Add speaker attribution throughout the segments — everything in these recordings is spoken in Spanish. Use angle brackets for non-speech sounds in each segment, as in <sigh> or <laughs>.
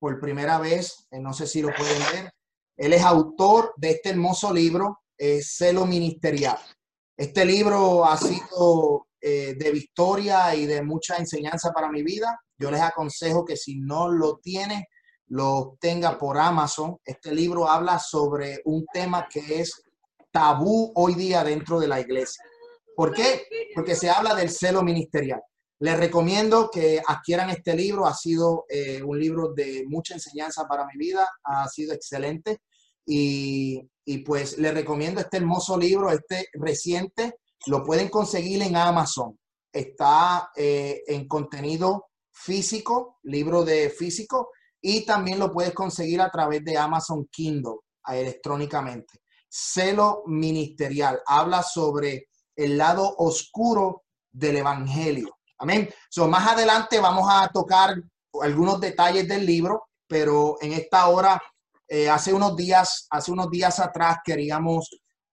Speaker 1: por primera vez, eh, no sé si lo pueden ver. Él es autor de este hermoso libro, Celo Ministerial. Este libro ha sido eh, de victoria y de mucha enseñanza para mi vida. Yo les aconsejo que si no lo tienen, lo tenga por Amazon. Este libro habla sobre un tema que es tabú hoy día dentro de la iglesia. ¿Por qué? Porque se habla del celo ministerial. Les recomiendo que adquieran este libro. Ha sido eh, un libro de mucha enseñanza para mi vida. Ha sido excelente. Y, y pues les recomiendo este hermoso libro, este reciente. Lo pueden conseguir en Amazon. Está eh, en contenido físico, libro de físico, y también lo puedes conseguir a través de Amazon Kindle electrónicamente. Celo ministerial habla sobre el lado oscuro del evangelio. Amén. So, más adelante vamos a tocar algunos detalles del libro, pero en esta hora, eh, hace unos días, hace unos días atrás queríamos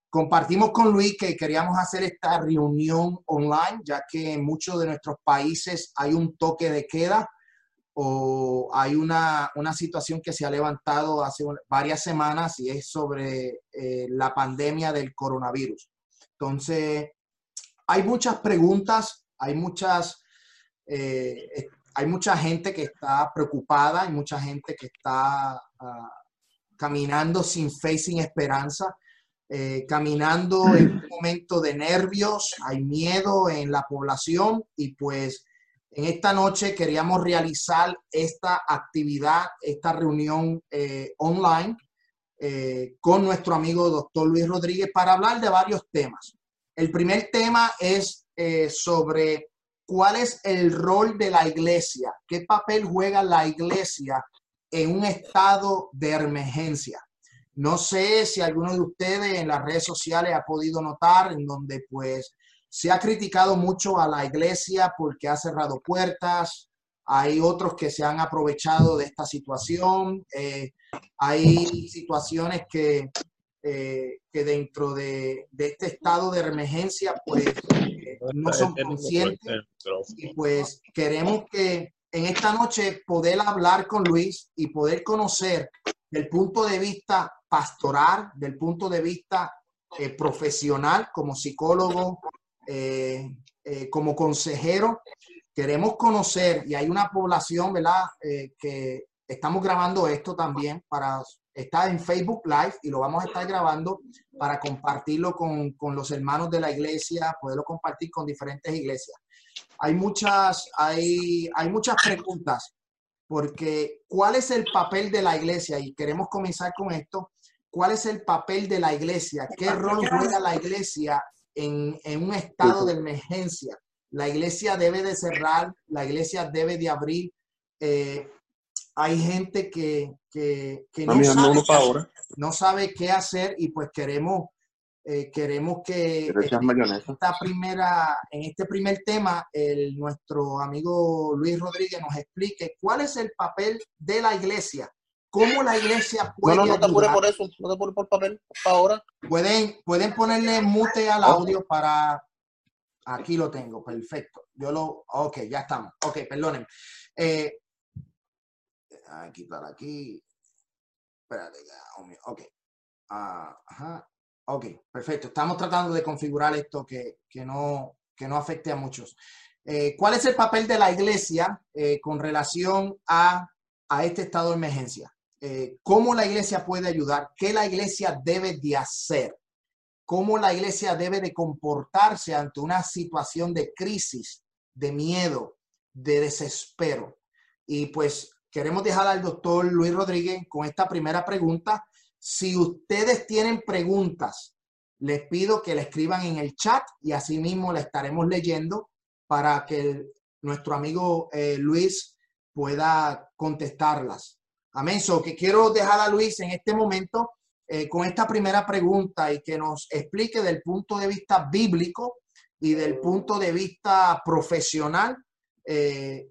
Speaker 1: Compartimos con Luis que queríamos hacer esta reunión online, ya que en muchos de nuestros países hay un toque de queda o hay una, situación que se ha levantado hace varias semanas y es sobre eh, la pandemia del coronavirus. Entonces, hay muchas preguntas, hay muchas, eh, hay mucha gente que está preocupada, hay mucha gente que está ah, caminando sin fe, sin esperanza. Eh, caminando en un <clears throat> momento de nervios, hay miedo en la población y pues en esta noche queríamos realizar esta actividad, esta reunión eh, online eh, con nuestro amigo doctor Luis Rodríguez para hablar de varios temas. El primer tema es sobre cuál es el rol de la iglesia, qué papel juega la iglesia en un estado de emergencia. No sé si alguno de ustedes en las redes sociales ha podido notar en donde pues se ha criticado mucho a la iglesia porque ha cerrado puertas. Hay otros que se han aprovechado de esta situación. Eh, hay situaciones que, eh, que dentro de, este estado de emergencia pues eh, no son conscientes. Y pues queremos que en esta noche poder hablar con Luis y poder conocer del punto de vista pastoral, del punto de vista eh, profesional, como psicólogo, eh, eh, como consejero. Queremos conocer, y hay una población, ¿verdad? que estamos grabando esto también para, está en Facebook Live y lo vamos a estar grabando para compartirlo con, con los hermanos de la iglesia, poderlo compartir con diferentes iglesias. Hay muchas, hay, hay muchas preguntas porque ¿cuál es el papel de la iglesia? Y queremos comenzar con esto. ¿Cuál es el papel de la iglesia? ¿Qué rol juega la iglesia en, un estado de emergencia? La iglesia debe de cerrar, la iglesia debe de abrir. Eh, hay gente que, no, sabe no sabe qué hacer y pues queremos eh, queremos que esta primera, en este primer tema, el, nuestro amigo Luis Rodríguez nos explique cuál es el papel de la iglesia, cómo la iglesia puede.
Speaker 2: No, no, no te apures por eso, no te apures por papel ahora.
Speaker 1: Pueden, pueden ponerle mute al audio para. Aquí lo tengo, perfecto. Yo lo. Ok, ya estamos. Ok, perdonen. Eh, aquí para aquí. Espérate, ok. Ah, ajá. Ok, perfecto. Estamos tratando de configurar esto que, no, que no afecte a muchos. Eh, ¿Cuál es el papel de la iglesia eh, con relación a, este estado de emergencia? Eh, ¿Cómo la iglesia puede ayudar? ¿Qué la iglesia debe de hacer? ¿Cómo la iglesia debe de comportarse ante una situación de crisis, de miedo, de desespero? Y pues queremos dejar al doctor Luis Rodríguez con esta primera pregunta si ustedes tienen preguntas, les pido que le escriban en el chat y así mismo le estaremos leyendo para que nuestro amigo eh, Luis pueda contestarlas. Amén. So que quiero dejar a Luis en este momento eh, con esta primera pregunta y que nos explique del punto de vista bíblico y del punto de vista profesional eh,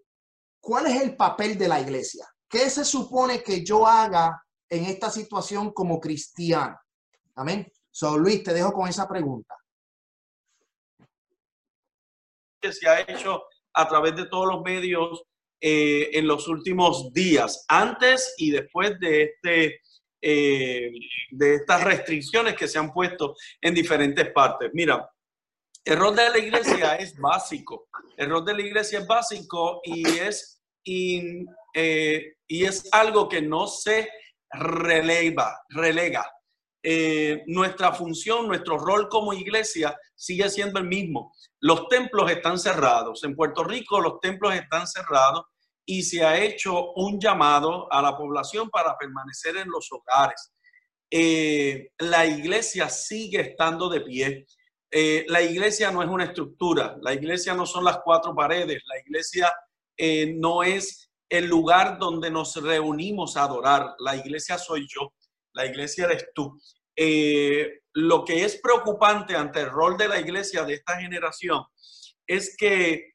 Speaker 1: cuál es el papel de la iglesia. ¿Qué se supone que yo haga en esta situación como cristiano? Amén. So, Luis, te dejo con esa pregunta.
Speaker 3: Que se ha hecho a través de todos los medios eh, en los últimos días, antes y después de, este, eh, de estas restricciones que se han puesto en diferentes partes. Mira, el rol de la iglesia es básico. El rol de la iglesia es básico y es, y, y es algo que no se relega. relega. Eh, nuestra función, nuestro rol como iglesia sigue siendo el mismo. Los templos están cerrados. En Puerto Rico los templos están cerrados y se ha hecho un llamado a la población para permanecer en los hogares. Eh, la iglesia sigue estando de pie. Eh, la iglesia no es una estructura, la iglesia no son las cuatro paredes, la iglesia no es el lugar donde nos reunimos a adorar. La iglesia soy yo, la iglesia eres tú. Eh, lo que es preocupante ante el rol de la iglesia de esta generación es que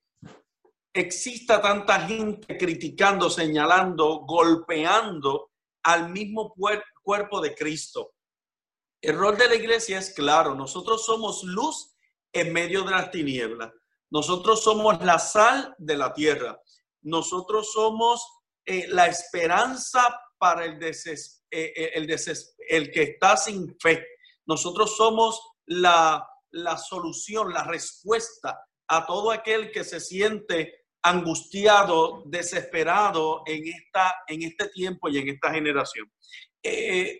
Speaker 3: exista tanta gente criticando, señalando, golpeando al mismo cuerpo de Cristo. El rol de la iglesia es claro, nosotros somos luz en medio de las tinieblas, nosotros somos la sal de la tierra, nosotros somos eh, la esperanza para el, deses, eh, eh, el, el, que está sin fe. Nosotros somos la, la solución, la respuesta a todo aquel que se siente angustiado, desesperado en, esta, en este tiempo y en esta generación.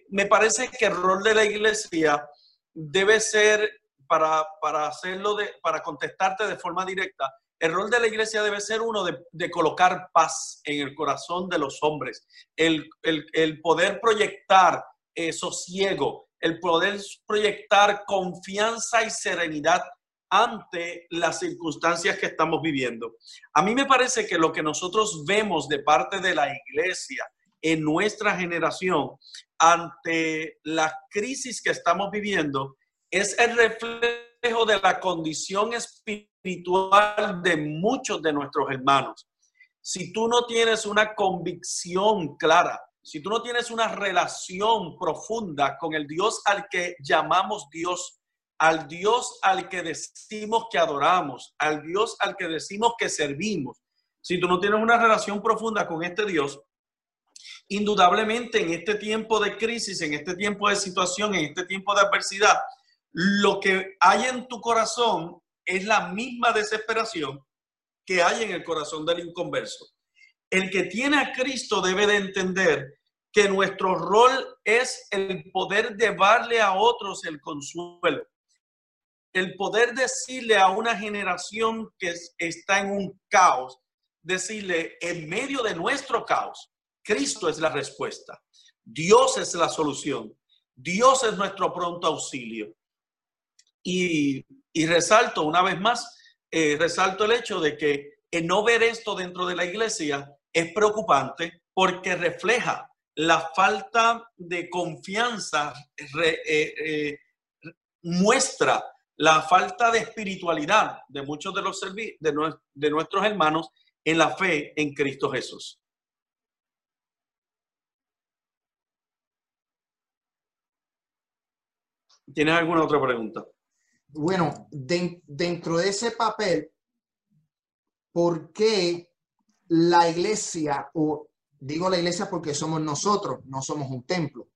Speaker 3: me parece que el rol de la iglesia debe ser, para, para hacerlo, de, para contestarte de forma directa, el rol de la iglesia debe ser uno de, colocar paz en el corazón de los hombres, el, poder proyectar eh, sosiego, el poder proyectar confianza y serenidad ante las circunstancias que estamos viviendo. A mí me parece que lo que nosotros vemos de parte de la iglesia en nuestra generación ante la crisis que estamos viviendo es el reflejo de la condición espiritual de muchos de nuestros hermanos. Si tú no tienes una convicción clara, si tú no tienes una relación profunda con el Dios al que llamamos Dios, al Dios al que decimos que adoramos, al Dios al que decimos que servimos, si tú no tienes una relación profunda con este Dios, indudablemente en este tiempo de crisis, en este tiempo de situación, en este tiempo de adversidad, lo que hay en tu corazón es la misma desesperación que hay en el corazón del inconverso. El que tiene a Cristo debe de entender que nuestro rol es el poder llevarle a otros el consuelo, el poder decirle a una generación que está en un caos, decirle en medio de nuestro caos, Cristo es la respuesta, Dios es la solución, Dios es nuestro pronto auxilio. Y, resalto una vez más, eh, resalto el hecho de que no ver esto dentro de la iglesia es preocupante porque refleja la falta de confianza, eh, eh, muestra la falta de espiritualidad de muchos de, los de nuestros hermanos en la fe en Cristo Jesús. ¿Tienes alguna otra pregunta?
Speaker 1: Bueno, dentro de ese papel, ¿por qué la iglesia, o digo la iglesia porque somos nosotros, no somos un templo,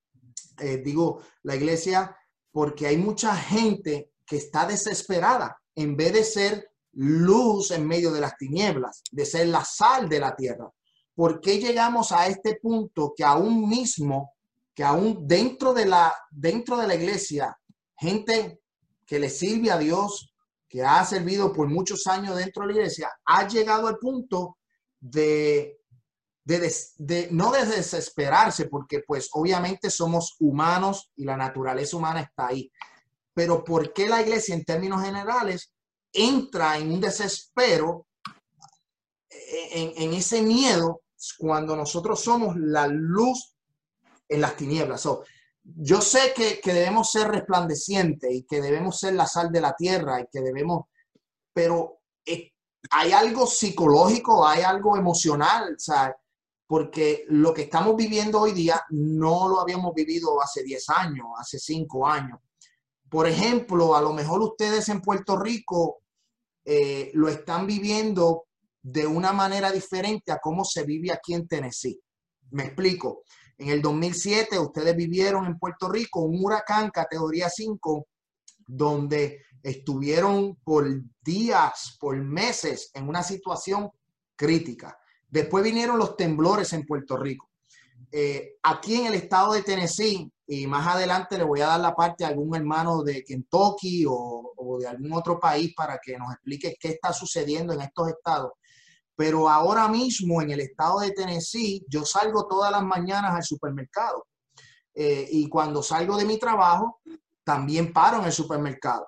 Speaker 1: eh, digo la iglesia porque hay mucha gente que está desesperada en vez de ser luz en medio de las tinieblas, de ser la sal de la tierra. ¿Por qué llegamos a este punto que aún mismo, que aún dentro de la, dentro de la iglesia, gente que le sirve a Dios, que ha servido por muchos años dentro de la iglesia, ha llegado al punto de, no de desesperarse, porque pues obviamente somos humanos y la naturaleza humana está ahí. Pero ¿por qué la iglesia en términos generales entra en un desespero, en, en ese miedo, cuando nosotros somos la luz en las tinieblas? Yo sé que, debemos ser resplandecientes y que debemos ser la sal de la tierra y que debemos, pero eh, hay algo psicológico, hay algo emocional, ¿sabes? Porque lo que estamos viviendo hoy día no lo habíamos vivido hace 10 años, hace 5 años. Por ejemplo, a lo mejor ustedes en Puerto Rico eh, lo están viviendo de una manera diferente a cómo se vive aquí en Tennessee. Me explico. En el 2007 ustedes vivieron en Puerto Rico un huracán categoría 5 donde estuvieron por días, por meses en una situación crítica. Después vinieron los temblores en Puerto Rico. Eh, aquí en el estado de Tennessee, y más adelante le voy a dar la parte a algún hermano de Kentucky o, o de algún otro país para que nos explique qué está sucediendo en estos estados. Pero ahora mismo en el estado de Tennessee, yo salgo todas las mañanas al supermercado. Eh, y cuando salgo de mi trabajo, también paro en el supermercado.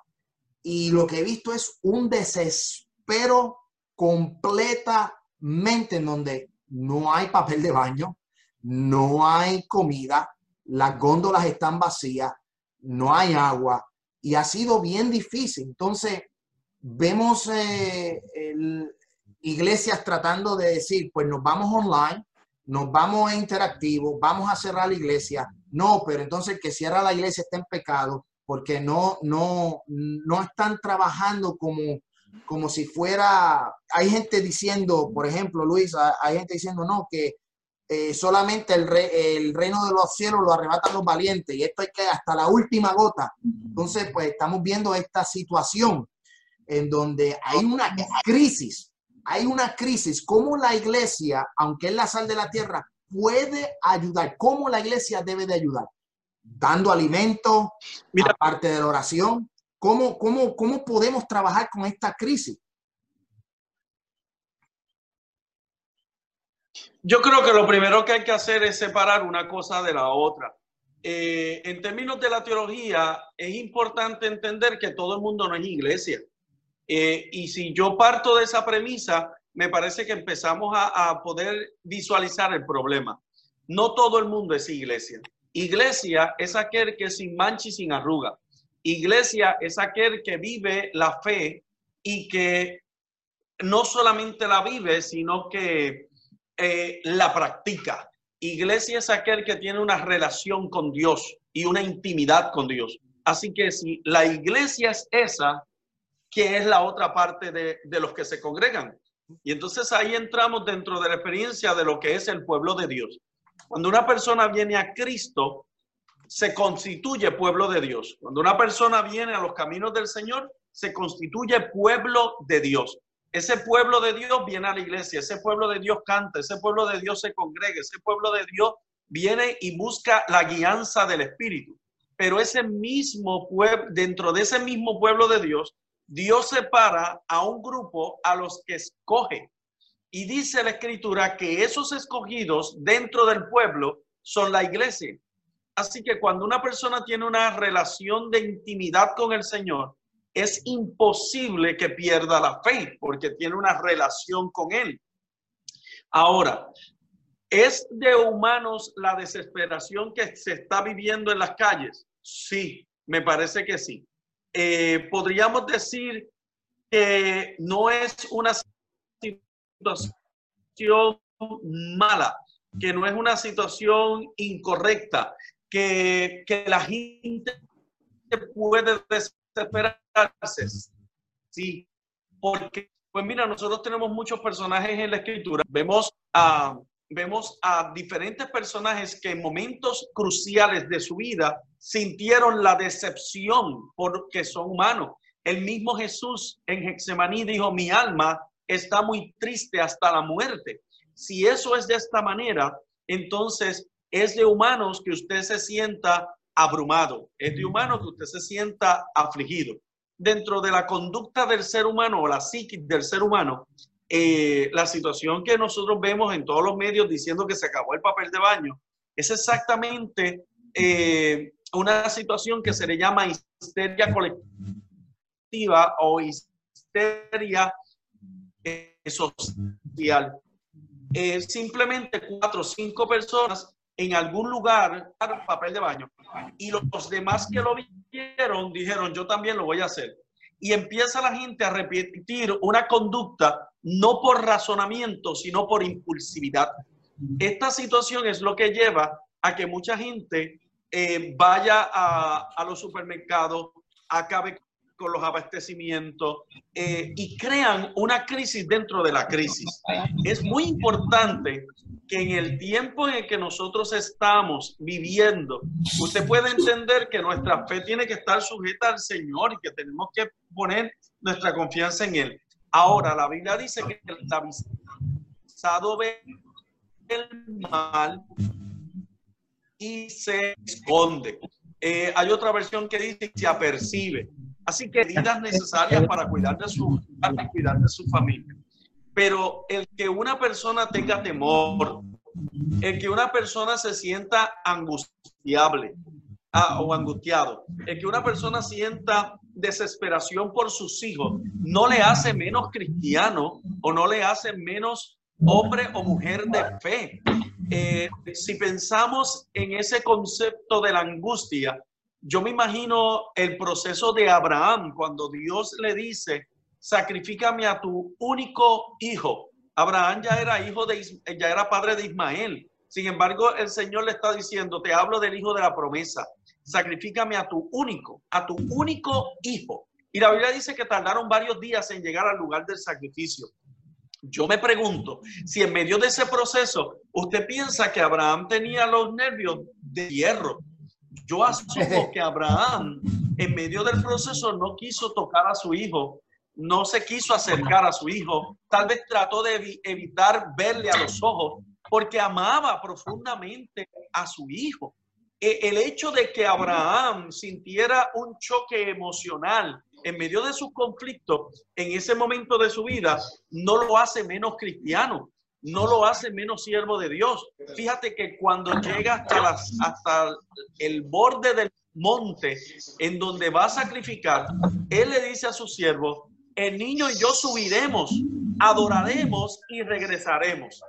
Speaker 1: Y lo que he visto es un desespero completamente en donde no hay papel de baño, no hay comida, las góndolas están vacías, no hay agua y ha sido bien difícil. Entonces, vemos eh, iglesias tratando de decir, pues nos vamos online, nos vamos a interactivo, vamos a cerrar la iglesia. No, pero entonces que cierra la iglesia está en pecado porque no, no, no están trabajando como, como si fuera, hay gente diciendo, por ejemplo, Luis, hay gente diciendo, no, que eh, solamente el, el, reino de los cielos lo arrebatan los valientes y esto hay que hasta la última gota. Entonces, pues estamos viendo esta situación en donde hay una crisis, hay una crisis. ¿Cómo la iglesia, aunque es la sal de la tierra, puede ayudar? ¿Cómo la iglesia debe de ayudar? Dando alimento, aparte de la oración. ¿Cómo, cómo, ¿Cómo podemos trabajar con esta crisis?
Speaker 3: Yo creo que lo primero que hay que hacer es separar una cosa de la otra. Eh, en términos de la teología, es importante entender que todo el mundo no es iglesia. Eh, y si yo parto de esa premisa, me parece que empezamos a, poder visualizar el problema. No todo el mundo es iglesia. Iglesia es aquel que sin mancha y sin arruga. Iglesia es aquel que vive la fe y que no solamente la vive, sino que eh, la practica. Iglesia es aquel que tiene una relación con Dios y una intimidad con Dios. Así que si la iglesia es esa, ¿qué es la otra parte de, de los que se congregan? Y entonces ahí entramos dentro de la experiencia de lo que es el pueblo de Dios. Cuando una persona viene a Cristo, se constituye pueblo de Dios. Cuando una persona viene a los caminos del Señor, se constituye pueblo de Dios. Ese pueblo de Dios viene a la iglesia, ese pueblo de Dios canta, ese pueblo de Dios se congrega, ese pueblo de Dios viene y busca la guianza del Espíritu. Pero ese mismo pueblo, dentro de ese mismo pueblo de Dios, Dios separa a un grupo a los que escoge. Y dice la escritura que esos escogidos dentro del pueblo son la iglesia. Así que cuando una persona tiene una relación de intimidad con el Señor, es imposible que pierda la fe porque tiene una relación con Él. Ahora, ¿es de humanos la desesperación que se está viviendo en las calles? Sí, me parece que sí. Eh, podríamos decir que no es una situación mala, que no es una situación incorrecta, que, que la gente puede desesperarse. Sí, porque, pues mira, nosotros tenemos muchos personajes en la escritura. Vemos a, vemos a diferentes personajes que en momentos cruciales de su vida sintieron la decepción porque son humanos. El mismo Jesús en Hexemaní dijo, mi alma está muy triste hasta la muerte. Si eso es de esta manera, entonces es de humanos que usted se sienta abrumado, es de humano que usted se sienta afligido. Dentro de la conducta del ser humano o la psiquis del ser humano, eh, la situación que nosotros vemos en todos los medios diciendo que se acabó el papel de baño, es exactamente eh, una situación que se le llama histeria colectiva o histeria social. Eh, simplemente cuatro o cinco personas en algún lugar papel de baño y los demás que lo vieron dijeron yo también lo voy a hacer y empieza la gente a repetir una conducta no por razonamiento sino por impulsividad. Esta situación es lo que lleva a que mucha gente eh, vaya a, a, los supermercados acabe con los abastecimientos eh, y crean una crisis dentro de la crisis. Es muy importante que en el tiempo en el que nosotros estamos viviendo, usted puede entender que nuestra fe tiene que estar sujeta al Señor y que tenemos que poner nuestra confianza en Él. Ahora, la Biblia dice que el avisado ve el mal y se esconde. Eh, hay otra versión que dice que se apercibe. Así que medidas necesarias para cuidar de su para cuidar de su familia. Pero el que una persona tenga temor, el que una persona se sienta angustiable ah, o angustiado, el que una persona sienta desesperación por sus hijos, no le hace menos cristiano o no le hace menos hombre o mujer de fe. Eh, si pensamos en ese concepto de la angustia, yo me imagino el proceso de Abraham cuando Dios le dice, sacrifícame a tu único hijo. Abraham ya era hijo de, ya era padre de Ismael. Sin embargo, el Señor le está diciendo, te hablo del hijo de la promesa, sacrifícame a tu único, a tu único hijo. Y la Biblia dice que tardaron varios días en llegar al lugar del sacrificio. Yo me pregunto si en medio de ese proceso usted piensa que Abraham tenía los nervios de hierro. Yo asumo que Abraham en medio del proceso no quiso tocar a su hijo, no se quiso acercar a su hijo, tal vez trató de evitar verle a los ojos porque amaba profundamente a su hijo. E, el hecho de que Abraham sintiera un choque emocional en medio de sus conflictos, en ese momento de su vida, no lo hace menos cristiano, no lo hace menos siervo de Dios. Fíjate que cuando llega hasta, el borde del monte en donde va a sacrificar, él le dice a su siervo, el niño y yo subiremos, adoraremos y regresaremos.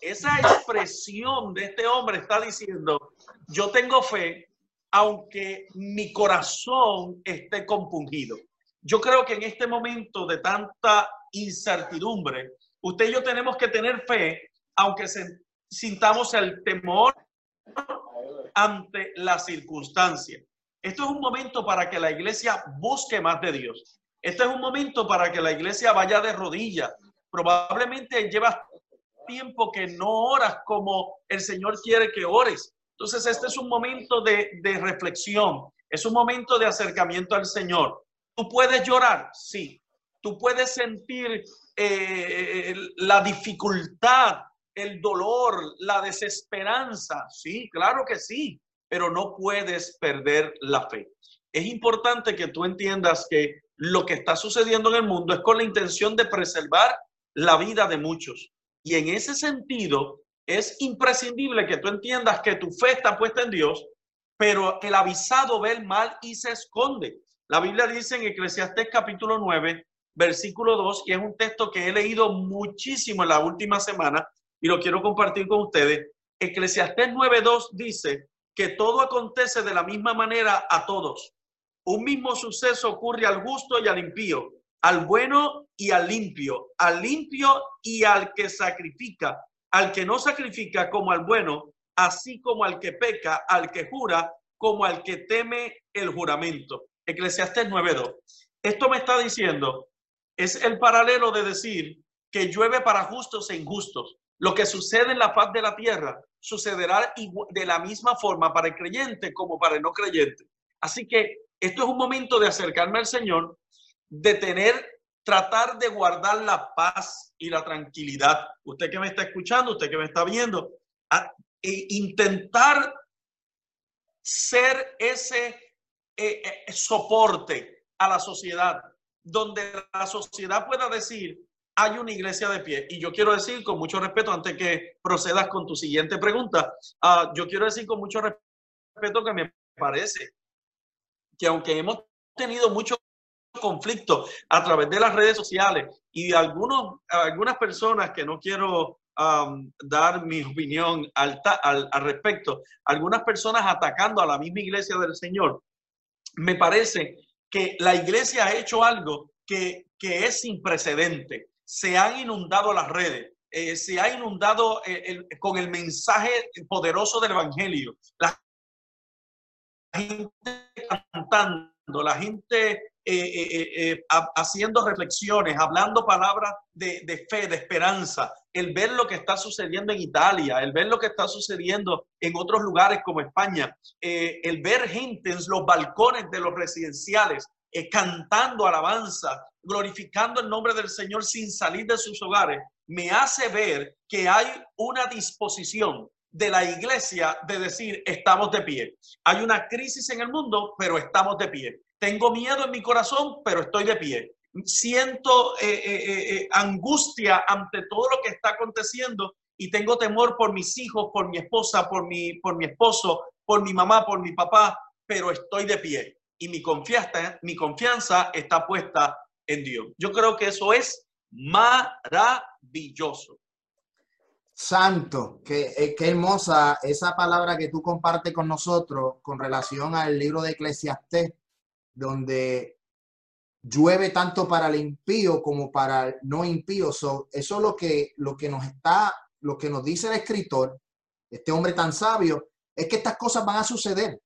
Speaker 3: Esa expresión de este hombre está diciendo, yo tengo fe, aunque mi corazón esté compungido. Yo creo que en este momento de tanta incertidumbre, usted y yo tenemos que tener fe, aunque sintamos el temor ante la circunstancia. Esto es un momento para que la iglesia busque más de Dios. Este es un momento para que la iglesia vaya de rodillas. Probablemente llevas tiempo que no oras como el Señor quiere que ores. Entonces, este es un momento de, reflexión, es un momento de acercamiento al Señor. ¿Tú puedes llorar? Sí. ¿Tú puedes sentir eh, la dificultad, el dolor, la desesperanza? Sí, claro que sí, pero no puedes perder la fe. Es importante que tú entiendas que lo que está sucediendo en el mundo es con la intención de preservar la vida de muchos. Y en ese sentido, es imprescindible que tú entiendas que tu fe está puesta en Dios, pero el avisado ve el mal y se esconde. La Biblia dice en Eclesiastés capítulo 9, versículo 2, y es un texto que he leído muchísimo en la última semana y lo quiero compartir con ustedes. Eclesiastés 9.2 dice que todo acontece de la misma manera a todos. Un mismo suceso ocurre al justo y al impío, al bueno y al limpio, al limpio y al que sacrifica, al que no sacrifica como al bueno, así como al que peca, al que jura, como al que teme el juramento. Eclesiastés 9.2. Esto me está diciendo, es el paralelo de decir que llueve para justos e injustos. Lo que sucede en la paz de la tierra sucederá de la misma forma para el creyente como para el no creyente. Así que esto es un momento de acercarme al Señor, de tener tratar de guardar la paz y la tranquilidad. Usted que me está escuchando, usted que me está viendo, e intentar ser ese eh, eh, soporte a la sociedad, donde la sociedad pueda decir, hay una iglesia de pie. Y yo quiero decir con mucho respeto, antes que procedas con tu siguiente pregunta, ah, yo quiero decir con mucho respeto que me parece que aunque hemos tenido mucho conflicto a través de las redes sociales y algunos, algunas personas que no quiero dar mi opinión al, al, al, respecto, algunas personas atacando a la misma iglesia del Señor, me parece que la iglesia ha hecho algo que, que es sin precedente. Se han inundado las redes, eh, se ha inundado eh, con el mensaje poderoso del Evangelio. La gente cantando, la gente haciendo reflexiones, hablando palabras de, de, fe, de esperanza, el ver lo que está sucediendo en Italia, el ver lo que está sucediendo en otros lugares como España, el ver gente en los balcones de los residenciales cantando alabanza, glorificando el nombre del Señor sin salir de sus hogares, me hace ver que hay una disposición de la iglesia de decir, estamos de pie. Hay una crisis en el mundo, pero estamos de pie. Tengo miedo en mi corazón, pero estoy de pie. Siento eh, eh, eh, angustia ante todo lo que está aconteciendo y tengo temor por mis hijos, por mi esposa, por mi, por mi esposo, por mi mamá, por mi papá, pero estoy de pie y mi confianza, mi confianza está puesta en Dios. Yo creo que eso es maravilloso.
Speaker 1: Santo, qué, eh, qué hermosa esa palabra que tú compartes con nosotros con relación al libro de Eclesiastés, donde llueve tanto para el impío como para el no impío. eso es lo que, lo que nos está, lo que nos dice el escritor, este hombre tan sabio, es que estas cosas van a suceder.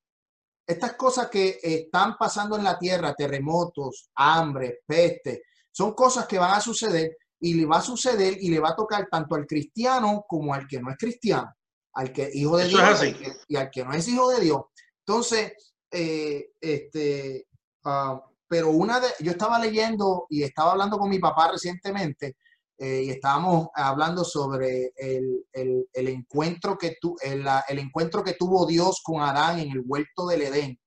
Speaker 1: Estas cosas que están pasando en la tierra, terremotos, hambre, peste, son cosas que van a suceder y le va a suceder y le va a tocar tanto al cristiano como al que no es cristiano, al que hijo de Dios y al que no es hijo de Dios. Entonces, eh, este, ah, pero una de, yo estaba leyendo y estaba hablando con mi papá recientemente eh, y estábamos hablando sobre el, encuentro que tu, el, encuentro que tuvo Dios con Adán en el huerto del Edén.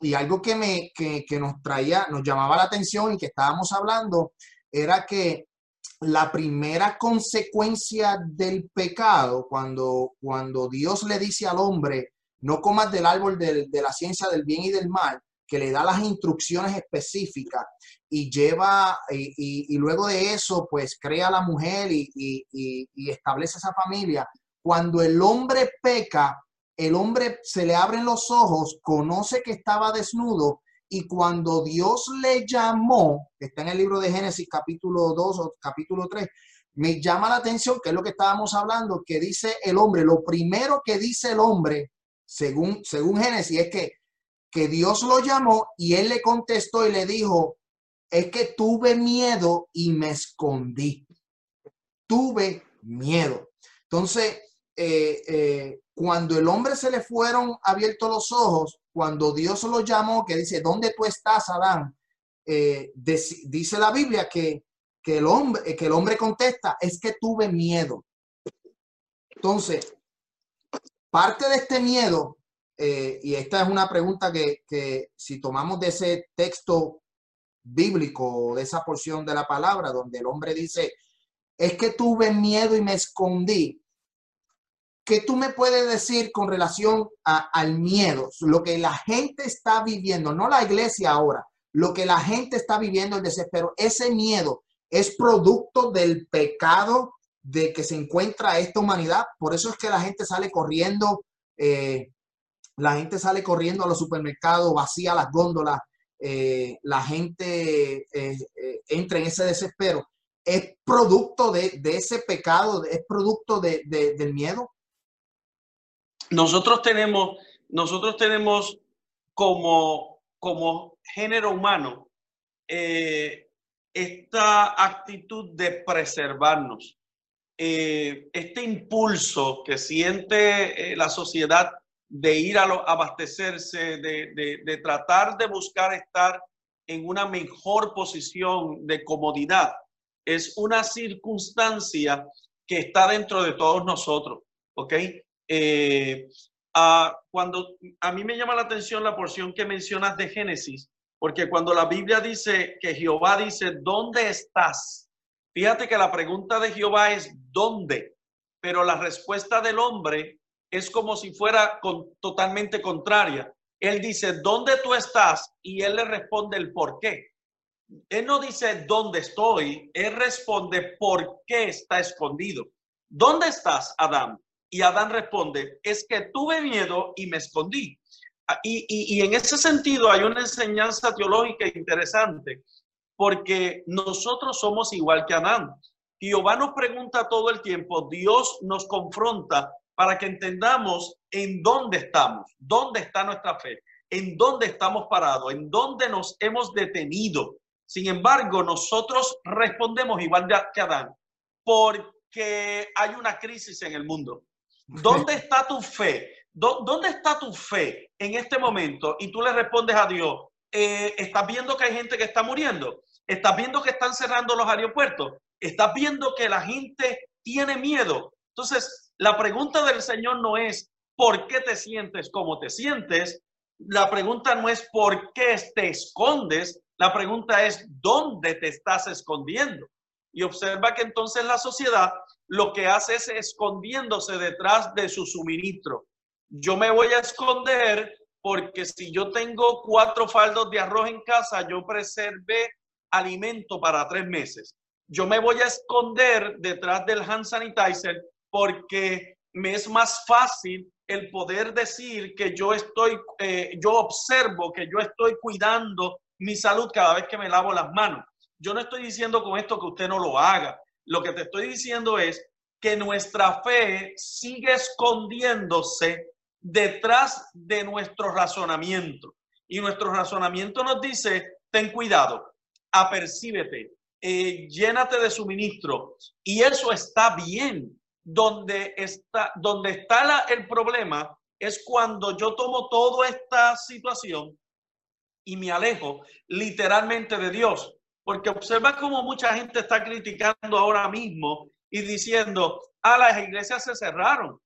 Speaker 1: Y, algo que, me, que, nos traía, nos llamaba la atención y que estábamos hablando era que la primera consecuencia del pecado, cuando, cuando Dios le dice al hombre, no comas del árbol de la ciencia del bien y del mal, que le da las instrucciones específicas y lleva, y, luego de eso, pues crea la mujer y, establece esa familia. Cuando el hombre peca, el hombre se le abren los ojos, conoce que estaba desnudo y cuando Dios le llamó, está en el libro de Génesis capítulo 2 o capítulo 3, me llama la atención, que es lo que estábamos hablando, que dice el hombre, lo primero que dice el hombre, según, según Génesis, es que que Dios lo llamó y él le contestó y le dijo, es que tuve miedo y me escondí. Tuve miedo. Entonces, eh, eh, cuando el hombre se le fueron abiertos los ojos, cuando Dios lo llamó, que dice, ¿dónde tú estás, Adán? Eh, dice la Biblia que, que, el hombre, que el hombre contesta, es que tuve miedo. Entonces, parte de este miedo eh, y esta es una pregunta que, que, si tomamos de ese texto bíblico, de esa porción de la palabra, donde el hombre dice, es que tuve miedo y me escondí. ¿Qué tú me puedes decir con relación al miedo? Lo que la gente está viviendo, no la iglesia ahora, lo que la gente está viviendo, el desespero, ese miedo es producto del pecado de que se encuentra esta humanidad. Por eso es que la gente sale corriendo eh, la gente sale corriendo a los supermercados, vacía las góndolas, eh, la gente eh, eh, entra en ese desespero. ¿Es producto de, ese pecado? ¿Es producto de, del miedo?
Speaker 3: Nosotros tenemos, nosotros tenemos como, como género humano esta actitud de preservarnos, este impulso que siente la sociedad de ir a abastecerse, de, tratar de buscar estar en una mejor posición de comodidad. Es una circunstancia que está dentro de todos nosotros, ¿ok? Eh, cuando a mí me llama la atención la porción que mencionas de Génesis, porque cuando la Biblia dice que Jehová dice, ¿dónde estás? Fíjate que la pregunta de Jehová es ¿dónde? Pero la respuesta del hombre es como si fuera totalmente contraria. Él dice, ¿dónde tú estás? Y él le responde el por qué. Él no dice dónde estoy, él responde por qué está escondido. ¿Dónde estás, Adán? Y Adán responde, es que tuve miedo y me escondí. Ah, y, y en ese sentido hay una enseñanza teológica interesante, porque nosotros somos igual que Adán. Jehová nos pregunta todo el tiempo, Dios nos confronta para que entendamos en dónde estamos, dónde está nuestra fe. en dónde estamos parados, en dónde nos hemos detenido. Sin embargo, nosotros respondemos igual que Adán, porque hay una crisis en el mundo. ¿Dónde <laughs> está tu fe? ¿Dónde está tu fe en este momento? Y tú le respondes a Dios, eh, ¿estás viendo que hay gente que está muriendo? ¿Estás viendo que están cerrando los aeropuertos? ¿Estás viendo que la gente tiene miedo? Entonces, la pregunta del Señor no es por qué te sientes como te sientes. La pregunta no es por qué te escondes. La pregunta es dónde te estás escondiendo. Y observa que entonces la sociedad lo que hace es escondiéndose detrás de su suministro. Yo me voy a esconder porque si yo tengo cuatro faldos de arroz en casa, yo preservé alimento para tres meses. Yo me voy a esconder detrás del hand sanitizer porque me es más fácil el poder decir que yo estoy, eh, yo observo que yo estoy cuidando mi salud cada vez que me lavo las manos. Yo no estoy diciendo con esto que usted no lo haga. Lo que te estoy diciendo es que nuestra fe sigue escondiéndose detrás de nuestro razonamiento. Y nuestro razonamiento nos dice, ten cuidado, apercíbete, eh, llénate de suministro. Y eso está bien. Donde está, donde está el problema es cuando yo tomo toda esta situación y me alejo literalmente de Dios. Porque observa cómo mucha gente está criticando ahora mismo y diciendo, ah, las iglesias se cerraron.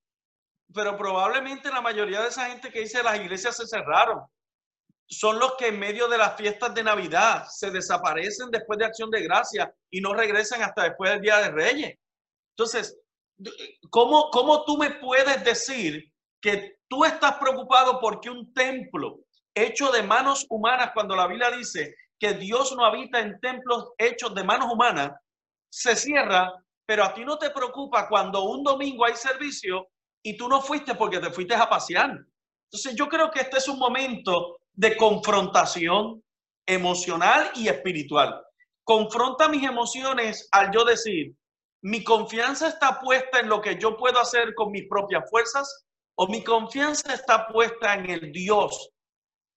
Speaker 3: Pero probablemente la mayoría de esa gente que dice las iglesias se cerraron son los que en medio de las fiestas de Navidad se desaparecen después de acción de gracia y no regresan hasta después del Día de Reyes. Entonces, ¿cómo, cómo tú me puedes decir que tú estás preocupado porque un templo hecho de manos humanas, cuando la Biblia dice que Dios no habita en templos hechos de manos humanas, se cierra, pero a ti no te preocupa cuando un domingo hay servicio y tú no fuiste porque te fuiste a pasear. Entonces yo creo que este es un momento de confrontación emocional y espiritual. Confronta mis emociones al yo decir, mi confianza está puesta en lo que yo puedo hacer con mis propias fuerzas o mi confianza está puesta en el Dios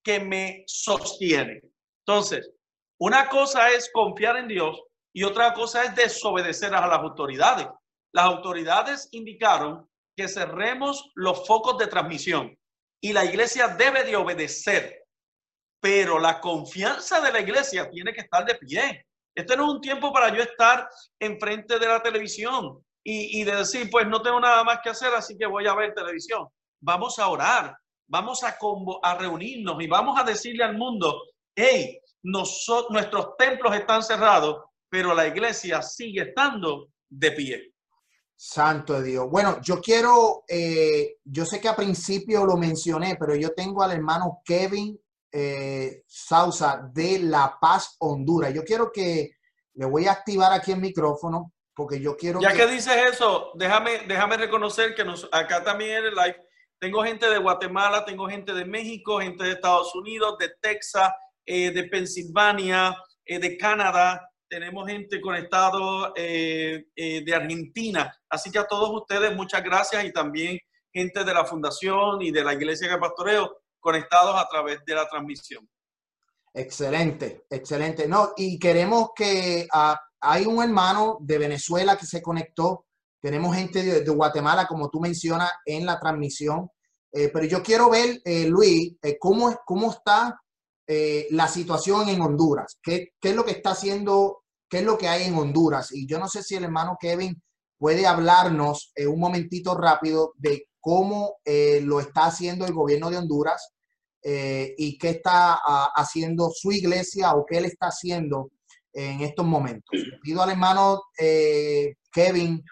Speaker 3: que me sostiene. Entonces, una cosa es confiar en Dios y otra cosa es desobedecer a las autoridades. Las autoridades indicaron que cerremos los focos de transmisión y la iglesia debe de obedecer pero la confianza de la iglesia tiene que estar de pie. Este no es un tiempo para yo estar enfrente de la televisión y, de decir, pues no tengo nada más que hacer, así que voy a ver televisión. Vamos a orar, vamos a, a reunirnos y vamos a decirle al mundo, hey, nuestros templos están cerrados, pero la iglesia sigue estando de pie.
Speaker 1: Santo de Dios. Bueno, yo quiero, eh, yo sé que a principio lo mencioné, pero yo tengo al hermano Kevin eh, Sausa de La Paz, Honduras. Yo quiero que le voy a activar aquí el micrófono porque yo quiero.
Speaker 3: Ya que, dices eso, déjame, déjame reconocer que nos, acá también en el live tengo gente de Guatemala, tengo gente de México, gente de Estados Unidos, de Texas, eh, de Pensilvania, eh, de Canadá. Tenemos gente conectado eh, de Argentina. Así que a todos ustedes, muchas gracias y también gente de la Fundación y de la Iglesia de Pastoreo conectados a través de la transmisión.
Speaker 1: Excelente, excelente. No, y queremos que ah, hay un hermano de Venezuela que se conectó. Tenemos gente de, Guatemala, como tú mencionas, en la transmisión. Eh, pero yo quiero ver, eh, Luis, eh, cómo, cómo está la situación en Honduras. ¿Qué, ¿Qué es lo que está haciendo? ¿Qué es lo que hay en Honduras? Y yo no sé si el hermano Kevin puede hablarnos un momentito rápido de cómo lo está haciendo el gobierno de Honduras eh, y qué está ah, haciendo su iglesia o qué él está haciendo en estos momentos. pido al hermano eh, Kevin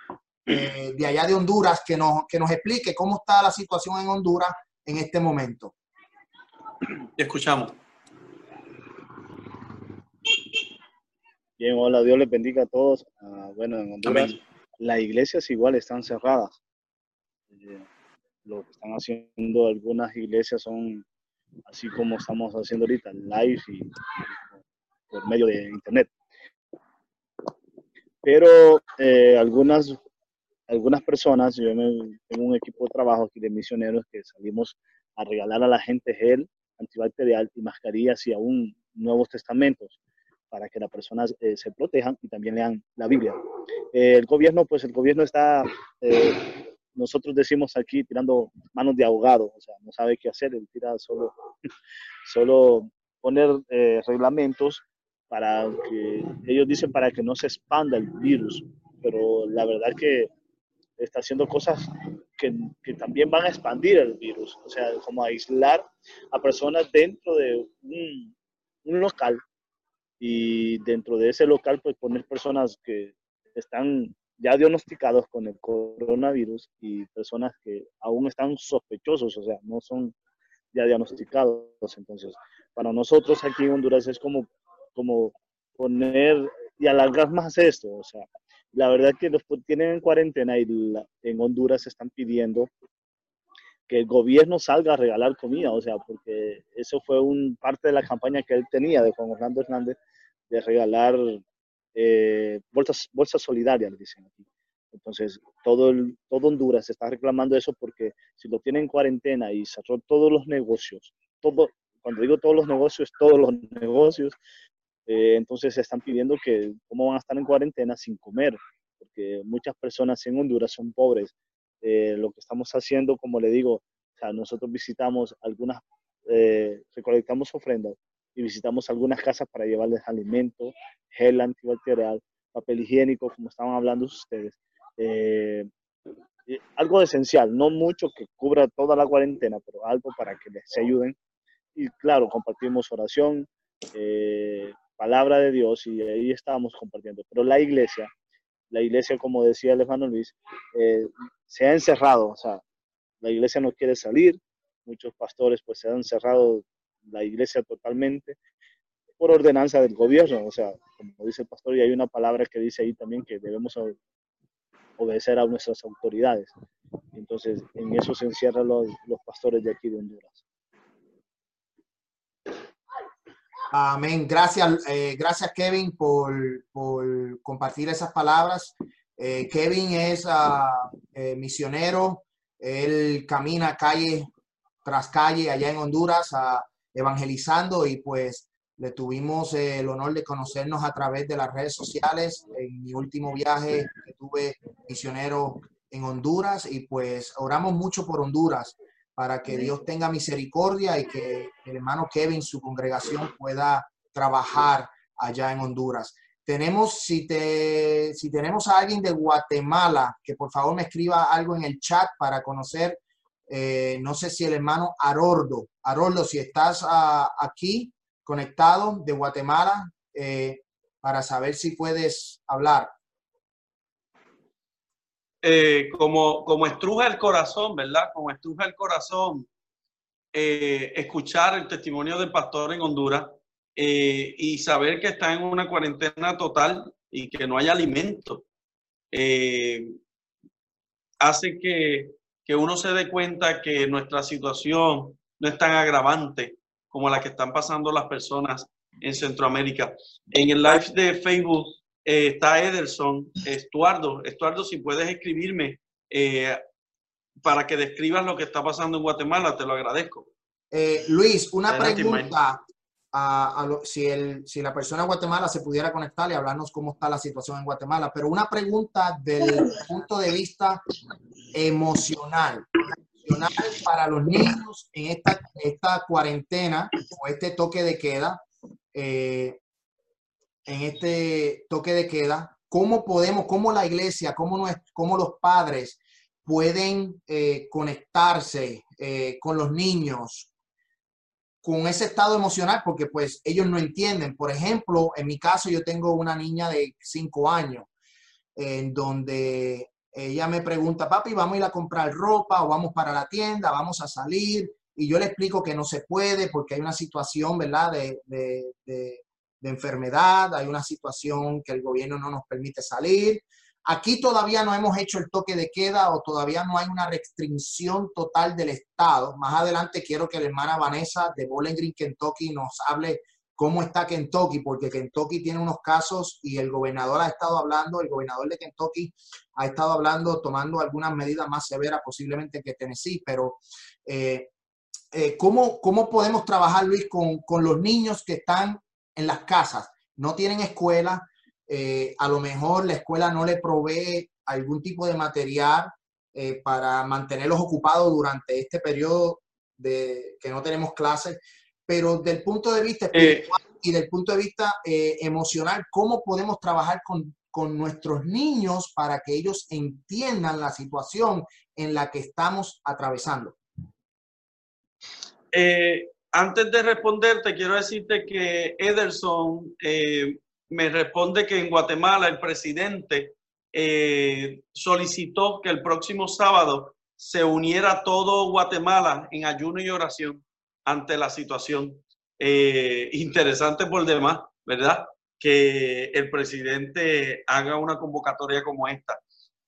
Speaker 1: eh, de allá de Honduras que nos, que nos explique cómo está la situación en Honduras en este momento.
Speaker 3: Escuchamos.
Speaker 4: Bien, hola, Dios les bendiga a todos. Ah, bueno, en Honduras las iglesias igual están cerradas. lo que están haciendo algunas iglesias son así como estamos haciendo ahorita, live y por medio de internet. Pero eh, algunas, algunas personas, yo tengo un equipo de trabajo aquí de misioneros que salimos a regalar a la gente gel antibacterial y mascarillas y aún nuevos testamentos para que las personas eh, se protejan y también lean la Biblia. Eh, el gobierno, pues el gobierno está, nosotros decimos aquí, tirando manos de ahogado, o sea, no sabe qué hacer, él tira solo, <laughs> solo poner reglamentos para que, ellos dicen para que no se expanda el virus, pero la verdad que está haciendo cosas que, que, también van a expandir el virus, o sea, como aislar a personas dentro de un local y dentro de ese local pues poner personas que están ya diagnosticados con el coronavirus y personas que aún están sospechosos, o sea, no son ya diagnosticados. Entonces, para nosotros aquí en Honduras es como, como poner y alargar más esto, o sea, la verdad que los tienen en cuarentena y en Honduras están pidiendo que el gobierno salga a regalar comida, o sea, porque eso fue un parte de la campaña que él tenía de Juan Orlando Hernández de regalar eh, bolsas, bolsas solidarias, dicen aquí. Entonces, todo, el, todo Honduras está reclamando eso porque si lo tienen en cuarentena y cerró todos los negocios, todo, cuando digo todos los negocios, todos los <laughs> negocios, eh, entonces están pidiendo que cómo van a estar en cuarentena sin comer, porque muchas personas en Honduras son pobres eh, lo que estamos haciendo, como le digo, o sea, nosotros visitamos algunas, eh, recolectamos ofrendas y visitamos algunas casas para llevarles alimento, gel antibacterial, papel higiénico, como estaban hablando ustedes. Eh, algo esencial, no mucho que cubra toda la cuarentena, pero algo para que les ayuden. Y claro, compartimos oración, palabra de Dios y ahí estábamos compartiendo. Pero la iglesia, la iglesia, como decía hermano Luis, eh, se ha encerrado, o sea, la iglesia no quiere salir, muchos pastores pues se han cerrado la iglesia totalmente por ordenanza del gobierno, o sea, como dice el pastor, y hay una palabra que dice ahí también que debemos obedecer a nuestras autoridades. Entonces, en eso se encierran los, los pastores de aquí de Honduras.
Speaker 1: Amén. Gracias, eh, gracias Kevin por, compartir esas palabras. Eh, Kevin es ah, eh, misionero. Él camina calle tras calle allá en Honduras uh, evangelizando y pues le tuvimos el honor de conocernos a través de las redes sociales en mi último viaje que tuve misionero en Honduras y pues oramos mucho por Honduras para que Dios tenga misericordia y que el hermano Kevin, su congregación, pueda trabajar allá en Honduras. Tenemos, si, te, si tenemos a alguien de Guatemala, que por favor me escriba algo en el chat para conocer, eh, no sé si el hermano Arordo, Arordo, si estás ah, aquí conectado de Guatemala, eh, para saber si puedes hablar.
Speaker 3: Eh, como, como estruja el corazón, ¿verdad? Como estruja el corazón, eh, escuchar el testimonio del pastor en Honduras eh, y saber que está en una cuarentena total y que no hay alimento, hace que, que uno se dé cuenta que nuestra situación no es tan agravante como la que están pasando las personas en Centroamérica. En el live de Facebook eh, está Ederson, Estuardo. Estuardo, si puedes escribirme eh, para que describas lo que está pasando en Guatemala, te lo agradezco.
Speaker 1: Eh, Luis, una pregunta. A, si, el, si la persona en Guatemala se pudiera conectar y hablarnos cómo está la situación en Guatemala, pero una pregunta del punto de vista emocional para los niños en esta, esta cuarentena o este toque de queda. Eh, en este toque de queda, cómo podemos, cómo la iglesia, cómo, cómo los padres pueden eh, conectarse eh, con los niños, con ese estado emocional, porque pues ellos no entienden. Por ejemplo, en mi caso yo tengo una niña de cinco años, en donde ella me pregunta, papi, vamos a ir a comprar ropa o vamos para la tienda, vamos a salir. Y yo le explico que no se puede porque hay una situación, ¿verdad? de, de enfermedad, hay una situación que el gobierno no nos permite salir. Aquí todavía no hemos hecho el toque de queda o todavía no hay una restricción total del Estado. Más adelante quiero que la hermana Vanessa de Bowling Kentucky, nos hable cómo está Kentucky, porque Kentucky tiene unos casos y el gobernador ha estado hablando, el gobernador de Kentucky ha estado hablando, tomando algunas medidas más severas posiblemente que Tennessee, pero eh, eh, ¿cómo, ¿cómo podemos trabajar, Luis, con, con, los niños que están en las casas? No tienen escuela, eh, a lo mejor la escuela no le provee algún tipo de material para mantenerlos ocupados durante este periodo de que no tenemos clases, pero del punto de vista espiritual y del punto de vista emocional, ¿cómo podemos trabajar con, con nuestros niños para que ellos entiendan la situación en la que estamos atravesando?
Speaker 3: Eh, antes de responderte, quiero decirte que Ederson eh, me responde que en Guatemala el presidente eh, solicitó que el próximo sábado se uniera todo Guatemala en ayuno y oración ante la situación. interesante por demás, ¿verdad? Que el presidente haga una convocatoria como esta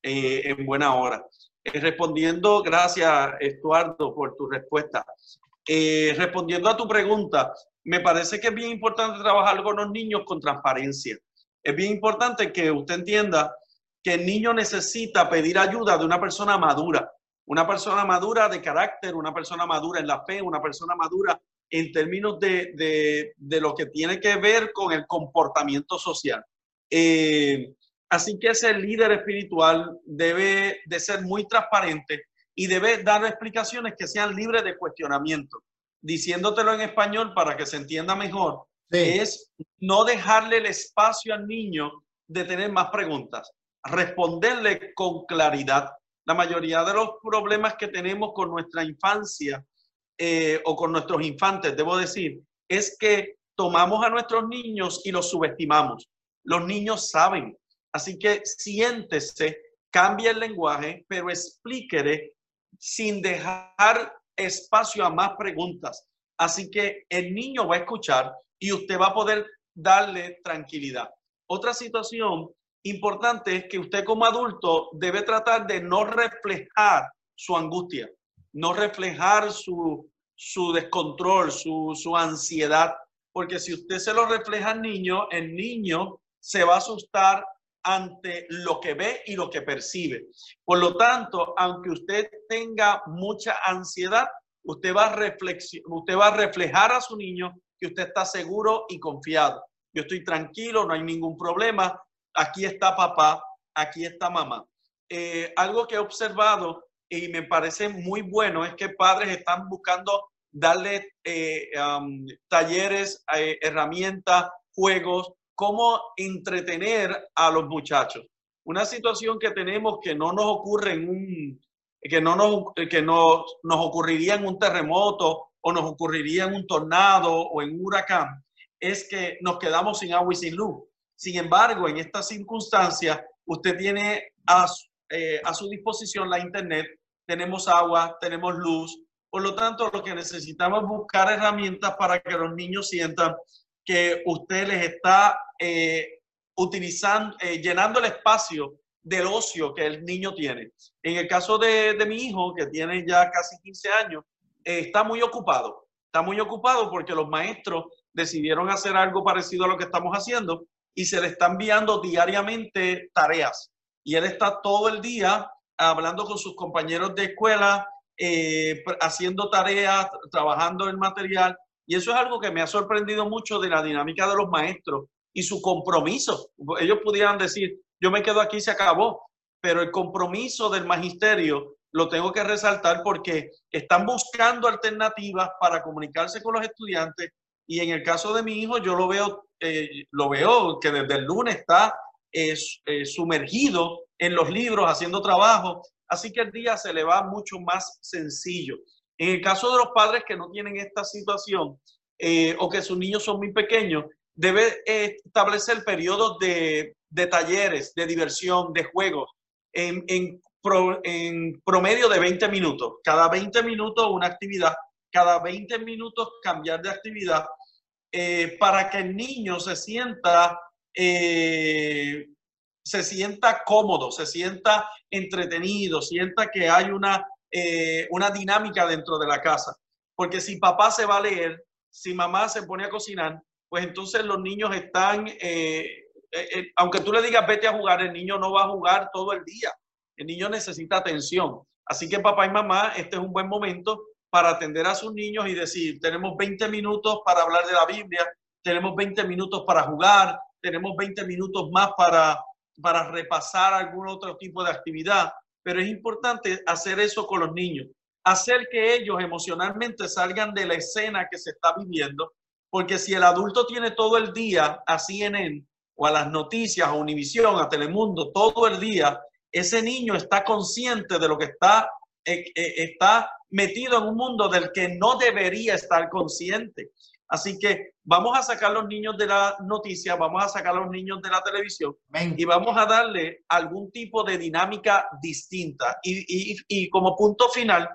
Speaker 3: en buena hora. respondiendo, gracias Estuardo por tu respuesta. Eh, respondiendo a tu pregunta, me parece que es bien importante trabajar con los niños con transparencia. Es bien importante que usted entienda que el niño necesita pedir ayuda de una persona madura, una persona madura de carácter, una persona madura en la fe, una persona madura en términos de, lo que tiene que ver con el comportamiento social. Eh, así que ese líder espiritual debe de ser muy transparente y debe dar explicaciones que sean libres de cuestionamiento. Diciéndotelo en español para que se entienda mejor, es no dejarle el espacio al niño de tener más preguntas, responderle con claridad. La mayoría de los problemas que tenemos con nuestra infancia eh, o con nuestros infantes, debo decir, es que tomamos a nuestros niños y los subestimamos. Los niños saben, así que siéntese, cambie el lenguaje, pero explíquele sin dejar espacio a más preguntas. Así que el niño va a escuchar y usted va a poder darle tranquilidad. Otra situación importante es que usted como adulto debe tratar de no reflejar su angustia, no reflejar su, descontrol, su, su ansiedad, porque si usted se lo refleja al niño, el niño se va a asustar ante lo que ve y lo que percibe. Por lo tanto, aunque usted tenga mucha ansiedad, usted va a, usted va a reflejar a su niño que usted está seguro y confiado. Yo estoy tranquilo, no hay ningún problema. Aquí está papá, aquí está mamá. Eh, algo que he observado y me parece muy bueno es que padres están buscando darle eh, talleres, eh, herramientas, juegos cómo entretener a los muchachos. Una situación que tenemos que no nos ocurre en un, que no nos, que nos ocurriría en un terremoto o nos ocurriría en un tornado o en un huracán, es que nos quedamos sin agua y sin luz. Sin embargo, en esta circunstancia, usted tiene a, eh, a su disposición la internet, tenemos agua, tenemos luz. Por lo tanto, lo que necesitamos es buscar herramientas para que los niños sientan que usted les está eh, utilizando, eh, llenando el espacio del ocio que el niño tiene. En el caso de, mi hijo, que tiene ya casi 15 años, está muy ocupado. Está muy ocupado porque los maestros decidieron hacer algo parecido a lo que estamos haciendo y se le están enviando diariamente tareas. Y él está todo el día hablando con sus compañeros de escuela, haciendo tareas, trabajando en material y eso es algo que me ha sorprendido mucho de la dinámica de los maestros y su compromiso. Ellos pudieran decir, yo me quedo aquí, se acabó, pero el compromiso del magisterio lo tengo que resaltar porque están buscando alternativas para comunicarse con los estudiantes y en el caso de mi hijo yo lo veo, eh, lo veo que desde el lunes está eh, sumergido en los libros haciendo trabajo, así que el día se le va mucho más sencillo. En el caso de los padres que no tienen esta situación eh, o que sus niños son muy pequeños, debe eh, establecer periodos de, talleres, de diversión, de juegos, en, en, promedio de 20 minutos. Cada 20 minutos una actividad, cada 20 minutos cambiar de actividad eh, para que el niño se sienta, se sienta cómodo, se sienta entretenido, sienta que hay una eh, una dinámica dentro de la casa. Porque si papá se va a leer, si mamá se pone a cocinar, pues entonces los niños están, eh, eh, aunque tú le digas vete a jugar, el niño no va a jugar todo el día. El niño necesita atención. Así que papá y mamá, este es un buen momento para atender a sus niños y decir, tenemos 20 minutos para hablar de la Biblia, tenemos 20 minutos para jugar, tenemos 20 minutos más para, para repasar algún otro tipo de actividad, pero es importante hacer eso con los niños, hacer que ellos emocionalmente salgan de la escena que se está viviendo, porque si el adulto tiene todo el día a CNN o a las noticias, a Univisión, a Telemundo, todo el día, ese niño está consciente de lo que está, eh, eh, está metido en un mundo del que no debería estar consciente. Así que vamos a sacar a los niños de la noticia, vamos a sacar a los niños de la televisión y vamos a darle algún tipo de dinámica distinta. Y, como punto final,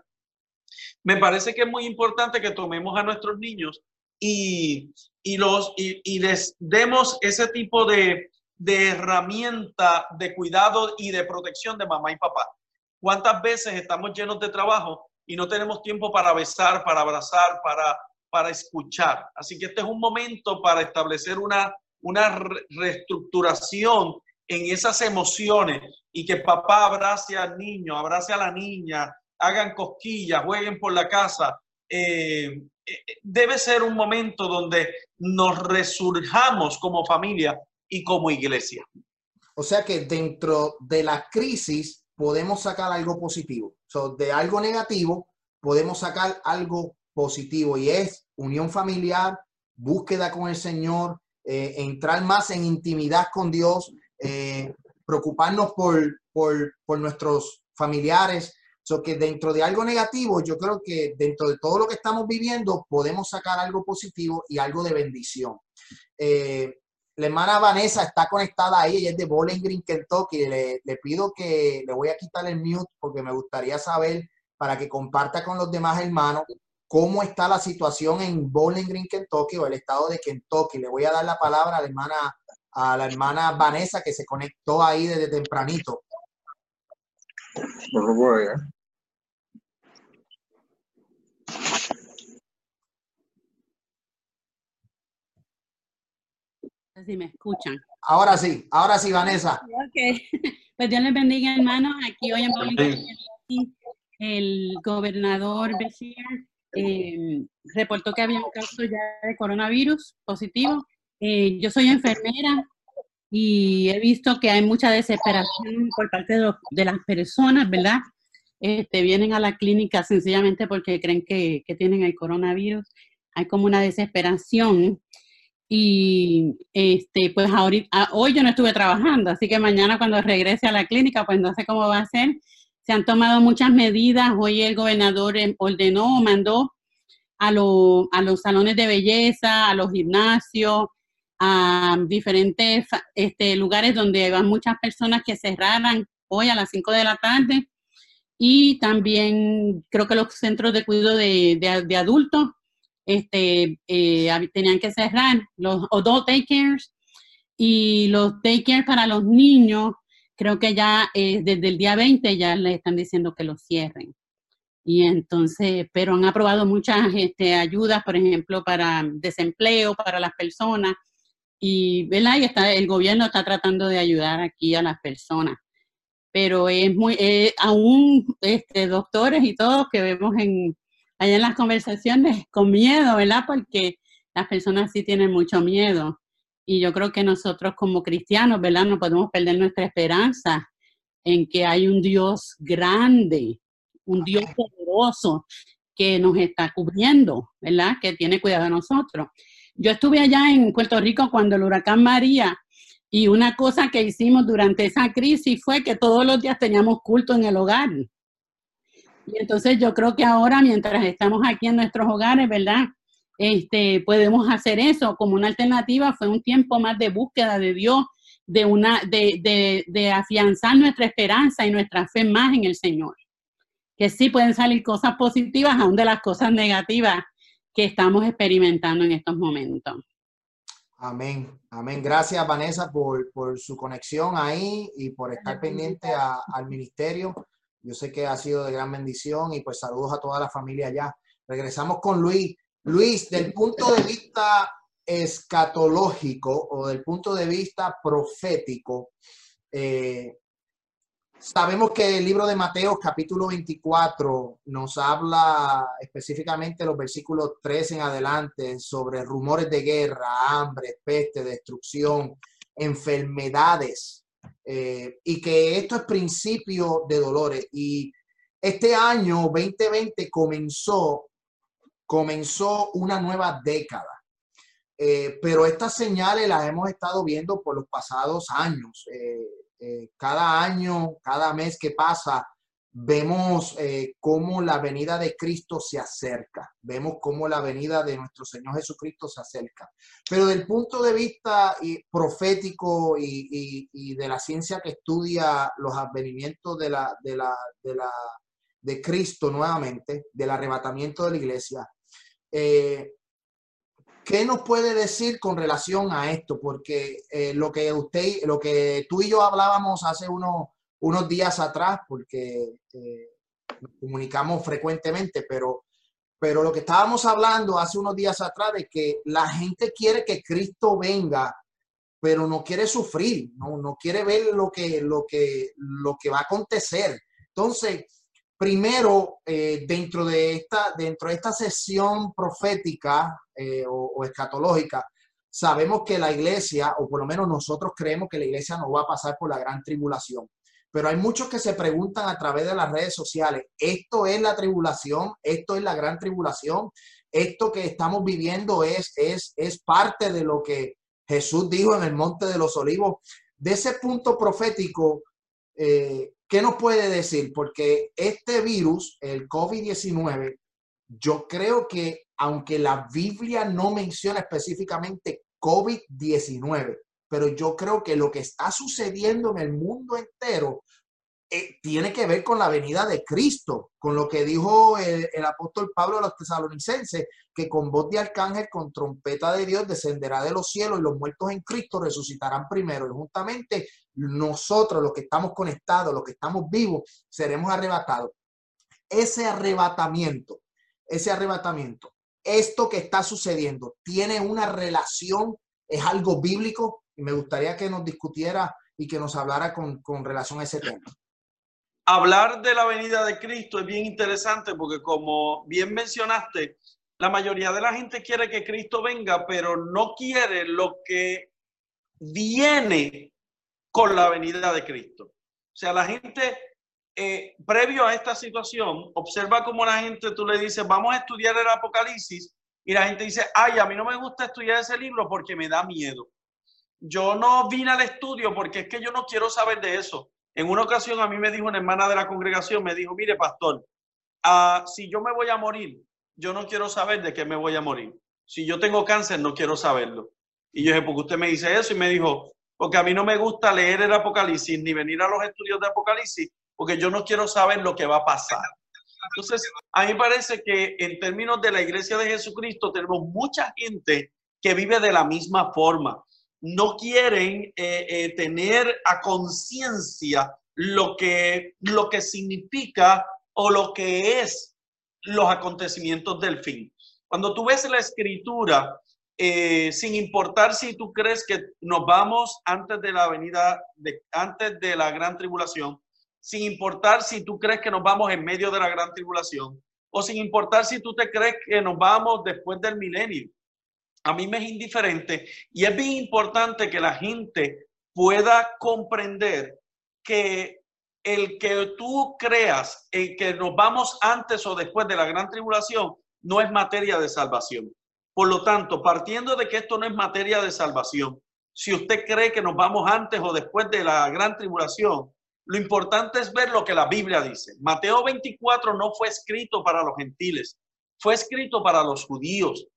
Speaker 3: me parece que es muy importante que tomemos a nuestros niños y, los, y, les demos ese tipo de, de herramienta de cuidado y de protección de mamá y papá. ¿Cuántas veces estamos llenos de trabajo y no tenemos tiempo para besar, para abrazar, para, para escuchar? Así que este es un momento para establecer una, una reestructuración en esas emociones y que papá abrace al niño, abrace a la niña, hagan cosquillas, jueguen por la casa. Eh, eh, debe ser un momento donde nos resurjamos como familia y como iglesia.
Speaker 1: O sea que dentro de la crisis podemos sacar algo positivo. de algo negativo podemos sacar algo positivo y es unión familiar, búsqueda con el Señor, eh, entrar más en intimidad con Dios, eh, preocuparnos por, por, por, nuestros familiares. So que dentro de algo negativo, yo creo que dentro de todo lo que estamos viviendo, podemos sacar algo positivo y algo de bendición. Eh, la hermana Vanessa está conectada ahí, ella es de Bowling Green, Kentucky. Le, pido que le voy a quitar el mute porque me gustaría saber para que comparta con los demás hermanos cómo está la situación en Bowling Green, Kentucky o el estado de Kentucky. Le voy a dar la palabra a la hermana, a la hermana Vanessa que se conectó ahí desde tempranito.
Speaker 5: Si me escuchan.
Speaker 1: Ahora sí, ahora sí, Vanessa.
Speaker 5: Ok, <laughs> pues Dios les bendiga, hermanos. Aquí hoy en el gobernador Bashir eh, reportó que había un caso ya de coronavirus positivo. Eh, yo soy enfermera y he visto que hay mucha desesperación por parte de, de las personas, ¿verdad? Este, vienen a la clínica sencillamente porque creen que, que tienen el coronavirus. Hay como una desesperación y este, pues ahorita, ah, hoy yo no estuve trabajando, así que mañana cuando regrese a la clínica, pues no sé cómo va a ser. Se han tomado muchas medidas. Hoy el gobernador em, ordenó, mandó a, a los salones de belleza, a los gimnasios, a diferentes este, lugares donde van muchas personas que cerraran hoy a las 5 de la tarde. Y también creo que los centros de cuidado de, de, de adultos este, eh, tenían que cerrar los adult daycares y los daycares para los niños, creo que ya eh, desde el día 20 ya le están diciendo que los cierren. Y entonces, pero han aprobado muchas este, ayudas, por ejemplo, para desempleo, para las personas. Y, el gobierno está tratando de ayudar aquí a las personas. Pero es muy, eh, aún este, doctores y todos que vemos en, allá en las conversaciones <laughs> con miedo, ¿verdad? Porque las personas sí tienen mucho miedo. Y yo creo que nosotros como cristianos, ¿verdad? No podemos perder nuestra esperanza en que hay un Dios grande, un Dios poderoso que nos está cubriendo, ¿verdad? Que tiene cuidado de nosotros. Yo estuve allá en Puerto Rico cuando el huracán María y una cosa que hicimos durante esa crisis fue que todos los días teníamos culto en el hogar. Y entonces yo creo que ahora, mientras estamos aquí en nuestros hogares, ¿verdad? Este, podemos hacer eso como una alternativa. Fue un tiempo más de búsqueda de Dios, de, una, de, de, de afianzar nuestra esperanza y nuestra fe más en el Señor. Que sí pueden salir cosas positivas, aún de las cosas negativas que estamos experimentando en estos momentos.
Speaker 1: Amén, amén. Gracias Vanessa por, por su conexión ahí y por estar pendiente a, al ministerio. Yo sé que ha sido de gran bendición y pues saludos a toda la familia allá. Regresamos con Luis. Luis, del punto de vista escatológico o del punto de vista profético, eh, Sabemos que el libro de Mateo, capítulo 24, nos habla específicamente los versículos 3 en adelante sobre rumores de guerra, hambre, peste, destrucción, enfermedades, eh, y que esto es principio de dolores. Y este año 2020 comenzó, comenzó una nueva década. Eh, pero estas señales las hemos estado viendo por los pasados años. Eh, cada año, cada mes que pasa, vemos eh, cómo la venida de Cristo se acerca, vemos cómo la venida de nuestro Señor Jesucristo se acerca. Pero del punto de vista profético y, de la ciencia que estudia los advenimientos de, la, de, la, de, la, de Cristo nuevamente, del arrebatamiento de la iglesia, eh, ¿Qué nos puede decir con relación a esto? Porque eh, lo que usted, lo que tú y yo hablábamos hace unos, unos días atrás, porque eh, comunicamos frecuentemente, pero, pero lo que estábamos hablando hace unos días atrás de que la gente quiere que Cristo venga, pero no quiere sufrir, no, no quiere ver lo que, lo, que, lo que va a acontecer. Entonces, Primero, eh, dentro, de esta, dentro de esta sesión profética eh, o, escatológica, sabemos que la iglesia, o por lo menos nosotros creemos que la iglesia no va a pasar por la gran tribulación. Pero hay muchos que se preguntan a través de las redes sociales, ¿esto es la tribulación? ¿Esto es la gran tribulación? ¿Esto que estamos viviendo es, es, es parte de lo que Jesús dijo en el Monte de los Olivos? De ese punto profético, eh, ¿Qué nos puede decir? Porque este virus, el COVID-19, yo creo que aunque la Biblia no menciona específicamente COVID-19, pero yo creo que lo que está sucediendo en el mundo entero eh, tiene que ver con la venida de Cristo, con lo que dijo el, apóstol Pablo a los tesalonicenses, que con voz de arcángel, con trompeta de Dios, descenderá de los cielos y los muertos en Cristo resucitarán primero. Y juntamente nosotros, los que estamos conectados, los que estamos vivos, seremos arrebatados. Ese arrebatamiento, ese arrebatamiento, esto que está sucediendo, tiene una relación, es algo bíblico. Me gustaría que nos discutiera y que nos hablara con, con relación a ese tema
Speaker 3: hablar de la venida de Cristo es bien interesante porque como bien mencionaste, la mayoría de la gente quiere que Cristo venga, pero no quiere lo que viene con la venida de Cristo. O sea, la gente, eh, previo a esta situación, observa cómo la gente, tú le dices, vamos a estudiar el Apocalipsis, y la gente dice, ay, a mí no me gusta estudiar ese libro porque me da miedo. Yo no vine al estudio porque es que yo no quiero saber de eso. En una ocasión a mí me dijo una hermana de la congregación, me dijo, mire pastor, ah, si yo me voy a morir, yo no quiero saber de qué me voy a morir. Si yo tengo cáncer, no quiero saberlo. Y yo dije, ¿por qué usted me dice eso? Y me dijo, porque a mí no me gusta leer el Apocalipsis ni venir a los estudios de Apocalipsis, porque yo no quiero saber lo que va a pasar. Entonces, a mí parece que en términos de la iglesia de Jesucristo tenemos mucha gente que vive de la misma forma no quieren eh, eh, tener a conciencia lo que, lo que significa o lo que es los acontecimientos del fin. Cuando tú ves la escritura, eh, sin importar si tú crees que nos vamos antes de la venida, de, antes de la gran tribulación, sin importar si tú crees que nos vamos en medio de la gran tribulación, o sin importar si tú te crees que nos vamos después del milenio a mí me es indiferente y es bien importante que la gente pueda comprender que el que tú creas el que nos vamos antes o después de la gran tribulación no es materia de salvación. Por lo tanto, partiendo de que esto no es materia de salvación, si usted cree que nos vamos antes o después de la gran tribulación, lo importante es ver lo que la Biblia dice. Mateo 24 no fue escrito para los gentiles, fue escrito para los judíos.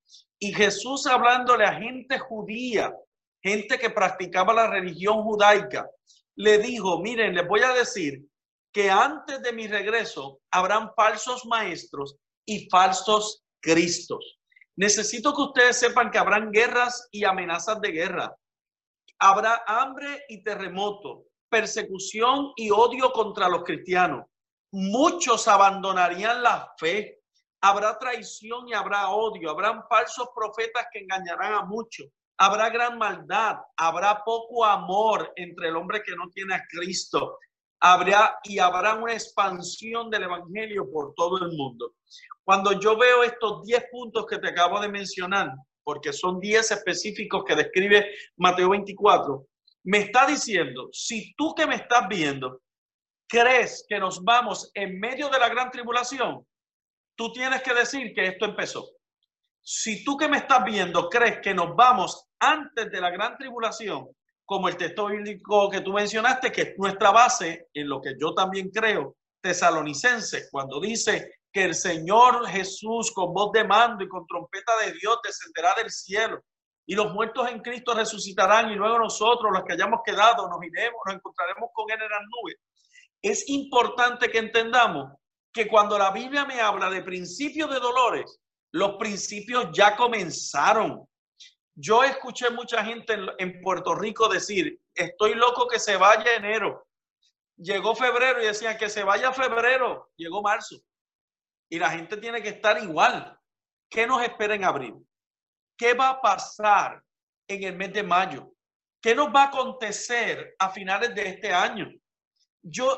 Speaker 3: Y Jesús hablándole a gente judía, gente que practicaba la religión judaica, le dijo, miren, les voy a decir que antes de mi regreso habrán falsos maestros y falsos cristos. Necesito que ustedes sepan que habrán guerras y amenazas de guerra. Habrá hambre y terremoto, persecución y odio contra los cristianos. Muchos abandonarían la fe habrá traición y habrá odio, habrán falsos profetas que engañarán a muchos, habrá gran maldad, habrá poco amor entre el hombre que no tiene a Cristo, habrá y habrá una expansión del Evangelio por todo el mundo. Cuando yo veo estos 10 puntos que te acabo de mencionar, porque son 10 específicos que describe Mateo 24, me está diciendo, si tú que me estás viendo crees que nos vamos en medio de la gran tribulación, tú tienes que decir que esto empezó. Si tú que me estás viendo crees que nos vamos antes de la gran tribulación, como el texto bíblico que tú mencionaste, que es nuestra base en lo que yo también creo, tesalonicense, cuando dice que el Señor Jesús con voz de mando y con trompeta de Dios descenderá del cielo y los muertos en Cristo resucitarán y luego nosotros, los que hayamos quedado, nos iremos, nos encontraremos con Él en las nubes. Es importante que entendamos que cuando la Biblia me habla de principios de dolores, los principios ya comenzaron. Yo escuché mucha gente en, Puerto Rico decir, estoy loco que se vaya enero. Llegó febrero y decían que se vaya febrero. Llegó marzo. Y la gente tiene que estar igual. ¿Qué nos espera en abril? ¿Qué va a pasar en el mes de mayo? ¿Qué nos va a acontecer a finales de este año? Yo,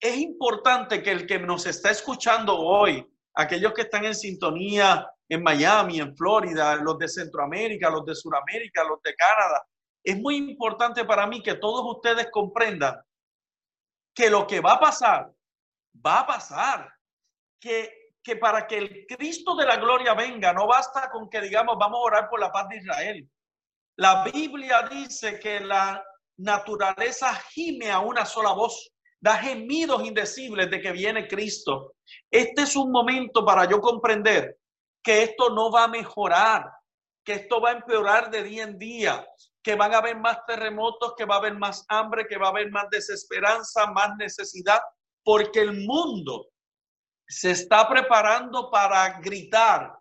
Speaker 3: es importante que el que nos está escuchando hoy, aquellos que están en sintonía en Miami, en Florida, los de Centroamérica, los de Sudamérica, los de Canadá, es muy importante para mí que todos ustedes comprendan que lo que va a pasar, va a pasar. Que, que para que el Cristo de la gloria venga, no basta con que digamos, vamos a orar por la paz de Israel. La Biblia dice que la naturaleza gime a una sola voz gemidos indecibles de que viene Cristo. Este es un momento para yo comprender que esto no va a mejorar, que esto va a empeorar de día en día, que van a haber más terremotos, que va a haber más hambre, que va a haber más desesperanza, más necesidad, porque el mundo se está preparando para gritar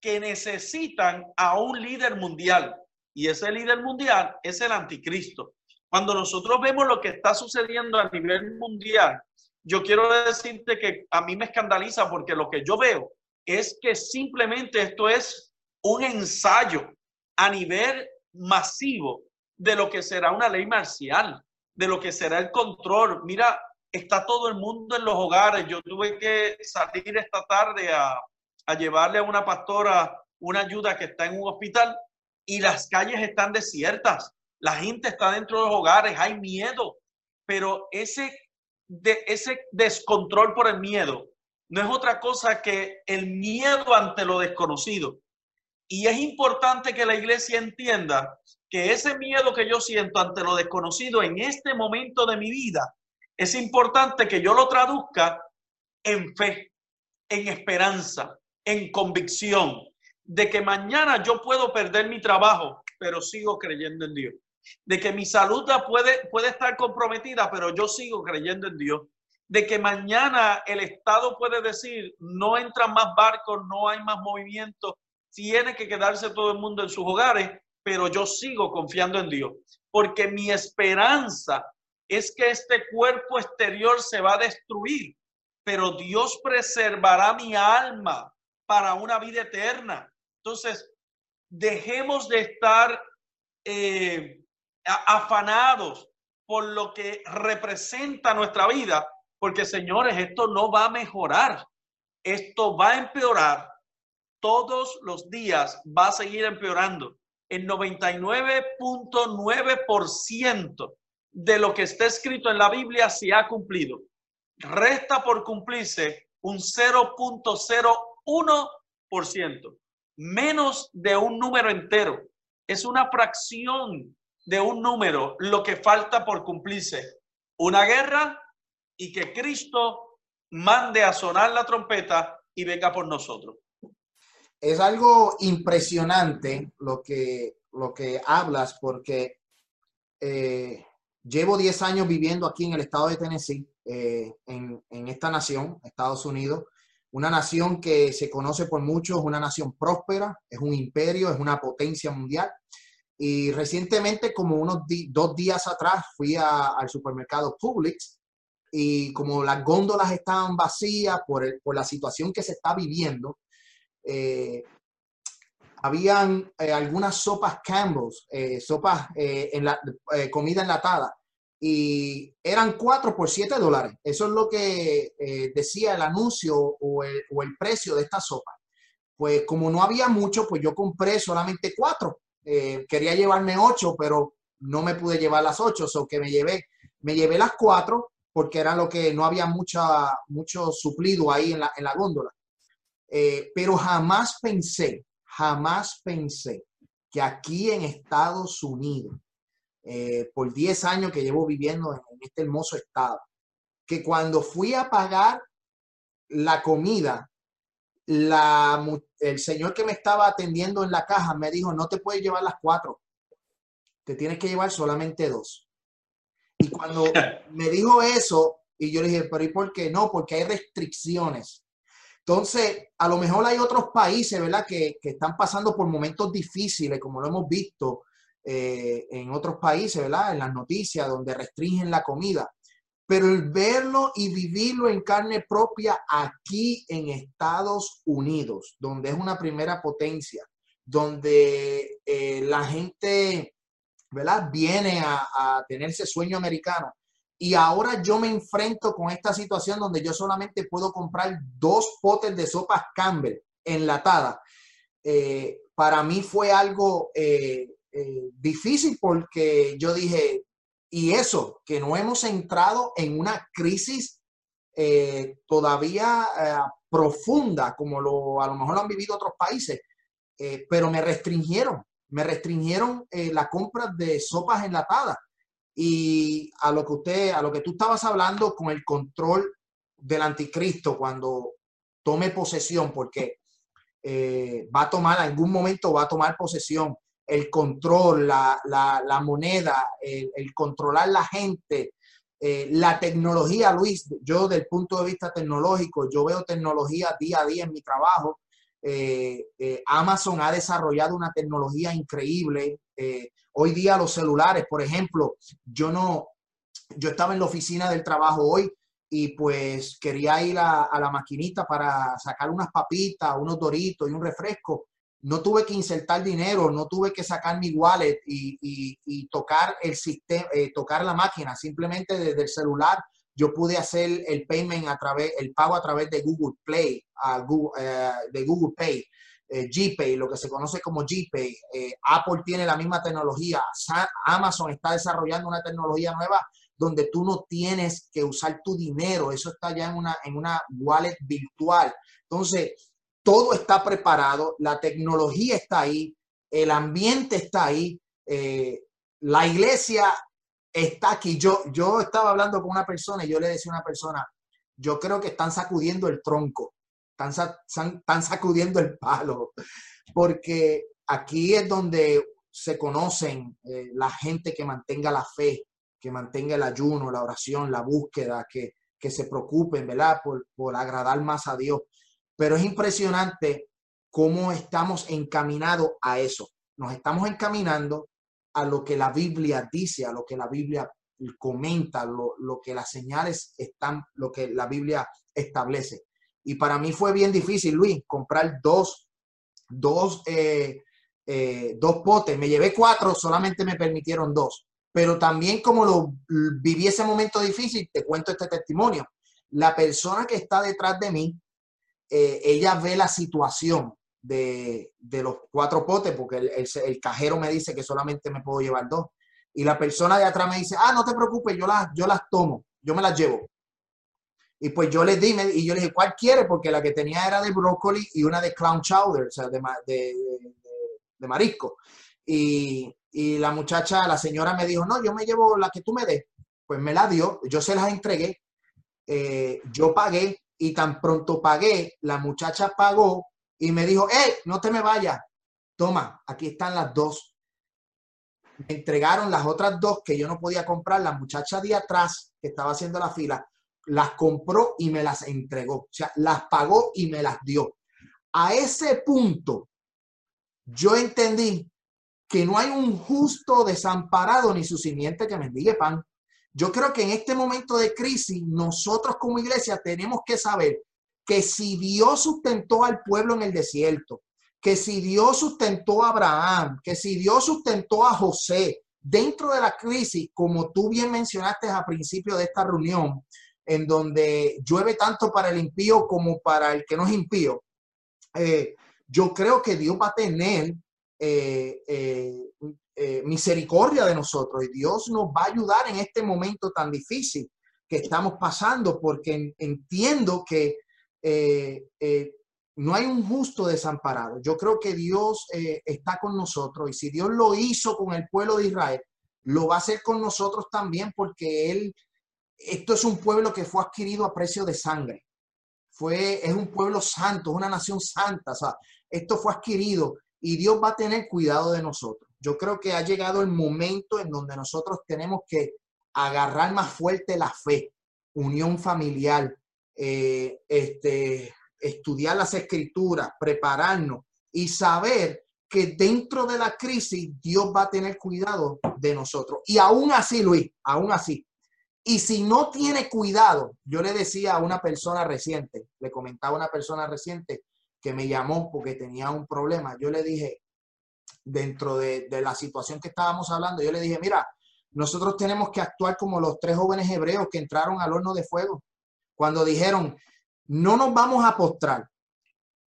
Speaker 3: que necesitan a un líder mundial. Y ese líder mundial es el anticristo. Cuando nosotros vemos lo que está sucediendo a nivel mundial, yo quiero decirte que a mí me escandaliza porque lo que yo veo es que simplemente esto es un ensayo a nivel masivo de lo que será una ley marcial, de lo que será el control. Mira, está todo el mundo en los hogares. Yo tuve que salir esta tarde a, llevarle a una pastora una ayuda que está en un hospital y las calles están desiertas. La gente está dentro de los hogares, hay miedo, pero ese, de, ese descontrol por el miedo no es otra cosa que el miedo ante lo desconocido. Y es importante que la iglesia entienda que ese miedo que yo siento ante lo desconocido en este momento de mi vida, es importante que yo lo traduzca en fe, en esperanza, en convicción de que mañana yo puedo perder mi trabajo, pero sigo creyendo en Dios de que mi salud puede, puede estar comprometida, pero yo sigo creyendo en Dios, de que mañana el Estado puede decir, no entran más barcos, no hay más movimiento, tiene que quedarse todo el mundo en sus hogares, pero yo sigo confiando en Dios, porque mi esperanza es que este cuerpo exterior se va a destruir, pero Dios preservará mi alma para una vida eterna. Entonces, dejemos de estar eh, afanados por lo que representa nuestra vida, porque señores, esto no va a mejorar, esto va a empeorar. Todos los días va a seguir empeorando. El 99.9% de lo que está escrito en la Biblia se ha cumplido. Resta por cumplirse un 0.01%, menos de un número entero. Es una fracción de un número lo que falta por cumplirse. Una guerra y que Cristo mande a sonar la trompeta y venga por nosotros.
Speaker 1: Es algo impresionante lo que, lo que hablas porque eh, llevo 10 años viviendo aquí en el estado de Tennessee, eh, en, en esta nación, Estados Unidos, una nación que se conoce por muchos, una nación próspera, es un imperio, es una potencia mundial. Y recientemente, como unos dos días atrás, fui al supermercado Publix y como las góndolas estaban vacías por, por la situación que se está viviendo, eh, habían eh, algunas sopas Campbell's, eh, sopas en la comida enlatada, y eran cuatro por siete dólares. Eso es lo que eh, decía el anuncio o el, o el, precio de esta sopa. Pues como no había mucho, pues yo compré solamente cuatro. Eh, quería llevarme ocho, pero no me pude llevar las ocho, o que me llevé, me llevé las cuatro porque era lo que no había mucha, mucho suplido ahí en la, en la góndola. Eh, pero jamás pensé, jamás pensé que aquí en Estados Unidos, eh, por 10 años que llevo viviendo en, este hermoso estado, que cuando fui a pagar la comida, la, el señor que me estaba atendiendo en la caja me dijo, no te puedes llevar las cuatro, te tienes que llevar solamente dos. Y cuando <laughs> me dijo eso, y yo le dije, pero ¿y por qué no? Porque hay restricciones. Entonces, a lo mejor hay otros países, ¿verdad?, que, que están pasando por momentos difíciles, como lo hemos visto eh, en otros países, ¿verdad?, en las noticias, donde restringen la comida. Pero el verlo y vivirlo en carne propia aquí en Estados Unidos, donde es una primera potencia, donde eh, la gente, ¿verdad?, viene a, a tener ese sueño americano y ahora yo me enfrento con esta situación donde yo solamente puedo comprar dos potes de sopas Campbell enlatada. Eh, para mí fue algo eh, eh, difícil porque yo dije, y eso, que no hemos entrado en una crisis todavía profunda, como lo, a lo mejor han vivido otros países, pero me restringieron, me restringieron la compra de sopas enlatadas. Y a lo que usted, a lo que tú estabas hablando con el control del anticristo cuando tome posesión, porque eh, va a tomar, algún momento va a tomar posesión, el control, la, moneda, el, controlar la gente, eh, la tecnología, Luis, yo del punto de vista tecnológico, yo veo tecnología día a día en mi trabajo. Eh, Amazon ha desarrollado una tecnología increíble. Hoy día los celulares, por ejemplo, yo no, yo estaba en la oficina del trabajo hoy y pues quería ir a, la maquinita para sacar unas papitas, unos doritos y un refresco. No tuve que insertar dinero, no tuve que sacar mi wallet y, tocar el sistema, eh, tocar la máquina. Simplemente desde el celular yo pude hacer el payment a través, el pago a través de Google Play, eh, de Google Pay eh, GPay, lo que se conoce como GPay. Eh, Apple tiene la misma tecnología. Amazon está desarrollando una tecnología nueva donde tú no tienes que usar tu dinero. Eso está ya en una, en una wallet virtual. Entonces, todo está preparado, la tecnología está ahí, el ambiente está ahí, eh, la iglesia está aquí. Yo, yo estaba hablando con una persona y yo le decía a una persona, yo creo que están sacudiendo el tronco están, sacudiendo el palo, porque aquí es donde se conocen eh, la gente que mantenga la fe, que mantenga el ayuno, la oración, la búsqueda, que, que se preocupen, ¿verdad? Por, por agradar más a Dios. Pero es impresionante cómo estamos encaminados a eso. Nos estamos encaminando a lo que la Biblia dice, a lo que la Biblia comenta, lo, lo que las señales están, lo que la Biblia establece. Y para mí fue bien difícil, Luis, comprar dos, dos, eh, eh, dos potes. Me llevé cuatro, solamente me permitieron dos. Pero también como lo viví ese momento difícil, te cuento este testimonio. La persona que está detrás de mí, eh, ella ve la situación de, los cuatro potes, porque el, cajero me dice que solamente me puedo llevar dos. Y la persona de atrás me dice, ah, no te preocupes, yo las, yo las tomo, yo me las llevo. Y pues yo le di, y yo le dije, ¿cuál quiere? Porque la que tenía era de brócoli y una de clown chowder, o sea, de, de, de, marisco. Y, y, la muchacha, la señora me dijo, no, yo me llevo la que tú me des. Pues me la dio, yo se las entregué, eh, yo pagué y tan pronto pagué, la muchacha pagó y me dijo, hey, no te me vayas, toma, aquí están las dos. Me entregaron las otras dos que yo no podía comprar, la muchacha de atrás que estaba haciendo la fila, las compró y me las entregó. O sea, las pagó y me las dio. A ese punto, yo entendí que no hay un justo desamparado ni su simiente que mendigue pan. Yo creo que en este momento de crisis, nosotros como iglesia tenemos que saber que si Dios sustentó al pueblo en el desierto, que si Dios sustentó a Abraham, que si Dios sustentó a José, dentro de la crisis, como tú bien mencionaste al principio de esta reunión, en donde llueve tanto para el impío como para el que no es impío, eh, yo creo que Dios va a tener eh, eh, misericordia de nosotros y Dios nos va a ayudar en este momento tan difícil que estamos pasando, porque entiendo que no hay un justo desamparado. Yo creo que Dios está con nosotros y si Dios lo hizo con el pueblo de Israel, lo va a hacer con nosotros también porque Él, esto es un pueblo que fue adquirido a precio de sangre. Fue, es un pueblo santo, es una nación santa. O sea, esto fue adquirido y Dios va a tener cuidado de nosotros. Yo creo que ha llegado el momento en donde nosotros tenemos que agarrar más fuerte la fe, unión familiar, eh, este, estudiar las escrituras, prepararnos y saber que dentro de la crisis Dios va a tener cuidado de nosotros. Y aún así, Luis, aún así. Y si no tiene cuidado, yo le decía a una persona reciente, le comentaba a una persona reciente que me llamó porque tenía un problema. Yo le dije, dentro de, de la situación que estábamos hablando, yo le dije, mira, nosotros tenemos que actuar como los tres jóvenes hebreos que entraron al horno de fuego, cuando dijeron, no nos vamos a postrar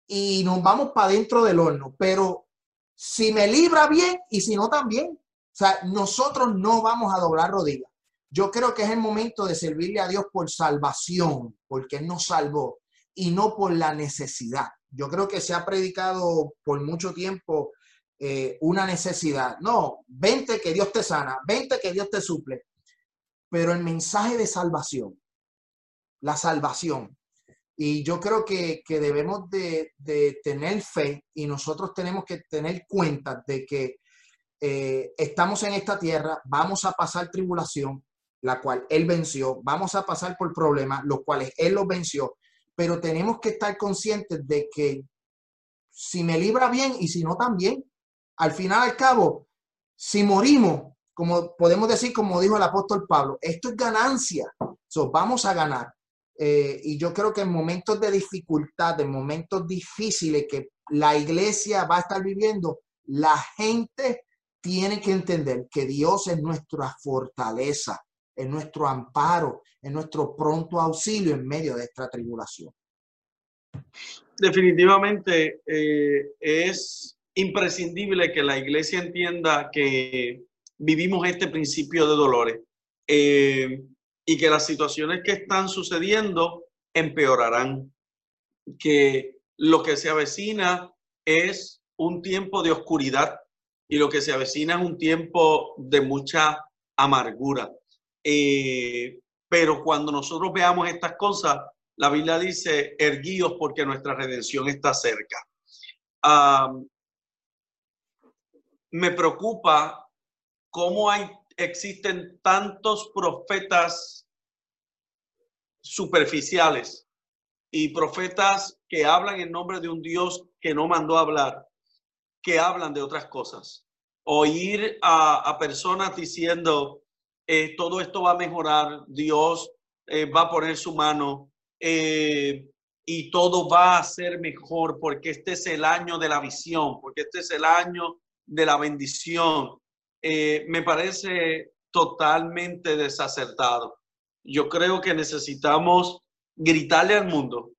Speaker 1: y nos vamos para dentro del horno, pero si me libra bien y si no también. O sea, nosotros no vamos a doblar rodillas. Yo creo que es el momento de servirle a Dios por salvación, porque Él nos salvó y no por la necesidad. Yo creo que se ha predicado por mucho tiempo eh, una necesidad. No, vente que Dios te sana, vente que Dios te suple. Pero el mensaje de salvación, la salvación, y yo creo que, debemos de, tener fe y nosotros tenemos que tener cuenta de que eh, estamos en esta tierra, vamos a pasar tribulación, la cual Él venció, vamos a pasar por problemas, los cuales Él los venció, pero tenemos que estar conscientes de que si me libra bien y si no también, al final al cabo, si morimos, como podemos decir, como dijo el apóstol Pablo, esto es ganancia, so, vamos a ganar. Eh, y yo creo que en momentos de dificultad, en momentos difíciles que la iglesia va a estar viviendo, la gente tiene que entender que Dios es nuestra fortaleza, es nuestro amparo, es nuestro pronto auxilio en medio de esta tribulación.
Speaker 3: Definitivamente eh, es imprescindible que la iglesia entienda que vivimos este principio de dolores. Eh, y que las situaciones que están sucediendo empeorarán, que lo que se avecina es un tiempo de oscuridad y lo que se avecina es un tiempo de mucha amargura. Eh, pero cuando nosotros veamos estas cosas, la Biblia dice, erguíos porque nuestra redención está cerca. Me preocupa cómo hay existen tantos profetas superficiales y profetas que hablan en nombre de un Dios que no mandó hablar, que hablan de otras cosas. Oír a, personas diciendo, eh, todo esto va a mejorar, Dios eh, va a poner su mano eh, y todo va a ser mejor porque este es el año de la visión, porque este es el año de la bendición, eh, me parece totalmente desacertado. Yo creo que necesitamos gritarle al mundo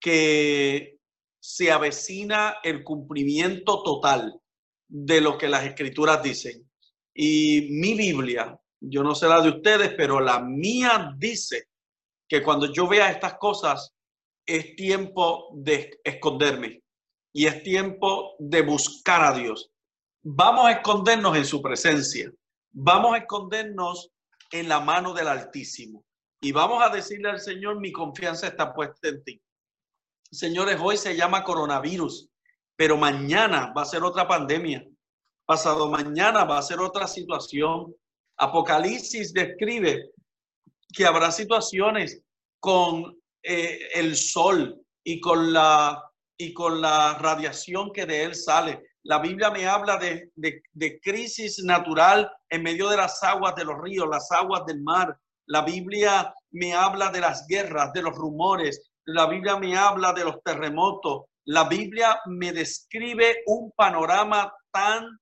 Speaker 3: que se avecina el cumplimiento total de lo que las escrituras dicen. Y mi Biblia, yo no sé la de ustedes, pero la mía dice que cuando yo vea estas cosas, es tiempo de esconderme y es tiempo de buscar a Dios vamos a escondernos en su presencia, vamos a escondernos en la mano del Altísimo y vamos a decirle al Señor, mi confianza está puesta en ti. Señores, hoy se llama coronavirus, pero mañana va a ser otra pandemia. Pasado mañana va a ser otra situación. Apocalipsis describe que habrá situaciones con eh, el sol y con la y con la radiación que de él sale. La Biblia me habla de, de, crisis natural en medio de las aguas de los ríos, las aguas del mar. La Biblia me habla de las guerras, de los rumores. La Biblia me habla de los terremotos. La Biblia me describe un panorama tan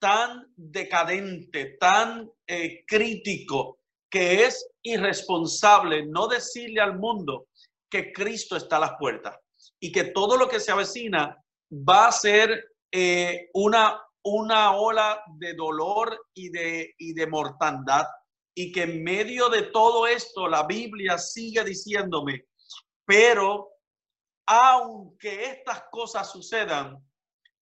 Speaker 3: tan decadente, tan eh, crítico, que es irresponsable no decirle al mundo que Cristo está a las puertas y que todo lo que se avecina va a ser eh, una, una ola de dolor y de, y de mortandad y que en medio de todo esto la Biblia sigue diciéndome, pero aunque estas cosas sucedan,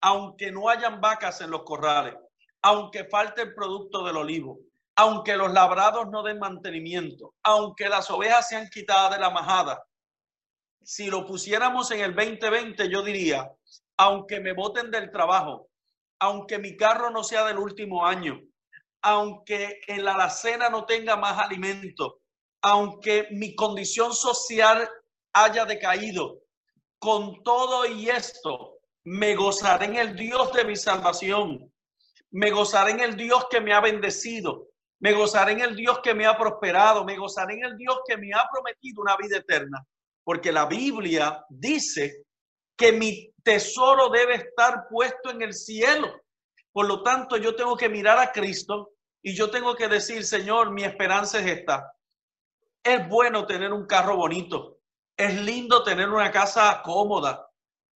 Speaker 3: aunque no hayan vacas en los corrales, aunque falte el producto del olivo, aunque los labrados no den mantenimiento, aunque las ovejas sean quitadas de la majada, si lo pusiéramos en el 2020, yo diría, aunque me voten del trabajo, aunque mi carro no sea del último año, aunque en la alacena no tenga más alimento, aunque mi condición social haya decaído, con todo y esto, me gozaré en el Dios de mi salvación, me gozaré en el Dios que me ha bendecido, me gozaré en el Dios que me ha prosperado, me gozaré en el Dios que me ha prometido una vida eterna, porque la Biblia dice que mi tesoro debe estar puesto en el cielo. Por lo tanto, yo tengo que mirar a Cristo y yo tengo que decir, Señor, mi esperanza es esta. Es bueno tener un carro bonito. Es lindo tener una casa cómoda.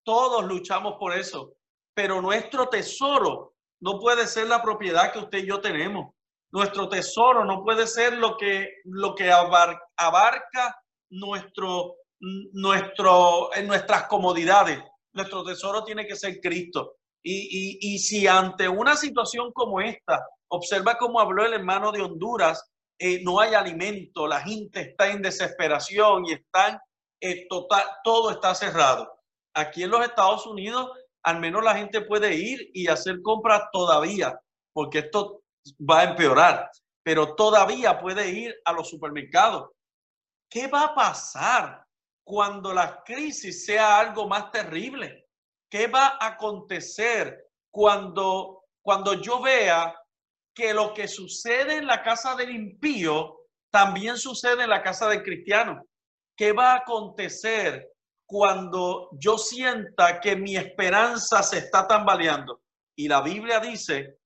Speaker 3: Todos luchamos por eso. Pero nuestro tesoro no puede ser la propiedad que usted y yo tenemos. Nuestro tesoro no puede ser lo que, lo que abarca nuestro, nuestro, nuestras comodidades. Nuestro tesoro tiene que ser Cristo. Y, y, y si ante una situación como esta, observa cómo habló el hermano de Honduras, eh, no hay alimento, la gente está en desesperación y están, eh, total, todo está cerrado. Aquí en los Estados Unidos, al menos la gente puede ir y hacer compras todavía, porque esto va a empeorar, pero todavía puede ir a los supermercados. ¿Qué va a pasar cuando la crisis sea algo más terrible? ¿Qué va a acontecer cuando, cuando yo vea que lo que sucede en la casa del impío también sucede en la casa del cristiano? ¿Qué va a acontecer cuando yo sienta que mi esperanza se está tambaleando? Y la Biblia dice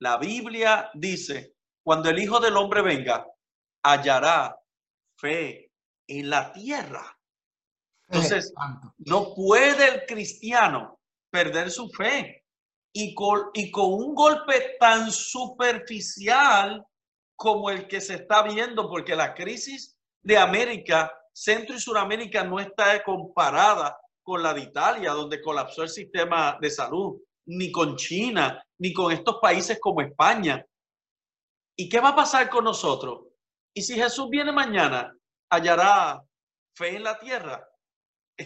Speaker 3: la Biblia dice, cuando el Hijo del Hombre venga, hallará fe en la tierra. Entonces, no puede el cristiano perder su fe. Y con, y con un golpe tan superficial como el que se está viendo, porque la crisis de América, Centro y Suramérica no está comparada con la de Italia, donde colapsó el sistema de salud, ni con China, ni con estos países como España. ¿Y qué va a pasar con nosotros? Y si Jesús viene mañana, hallará fe en la tierra.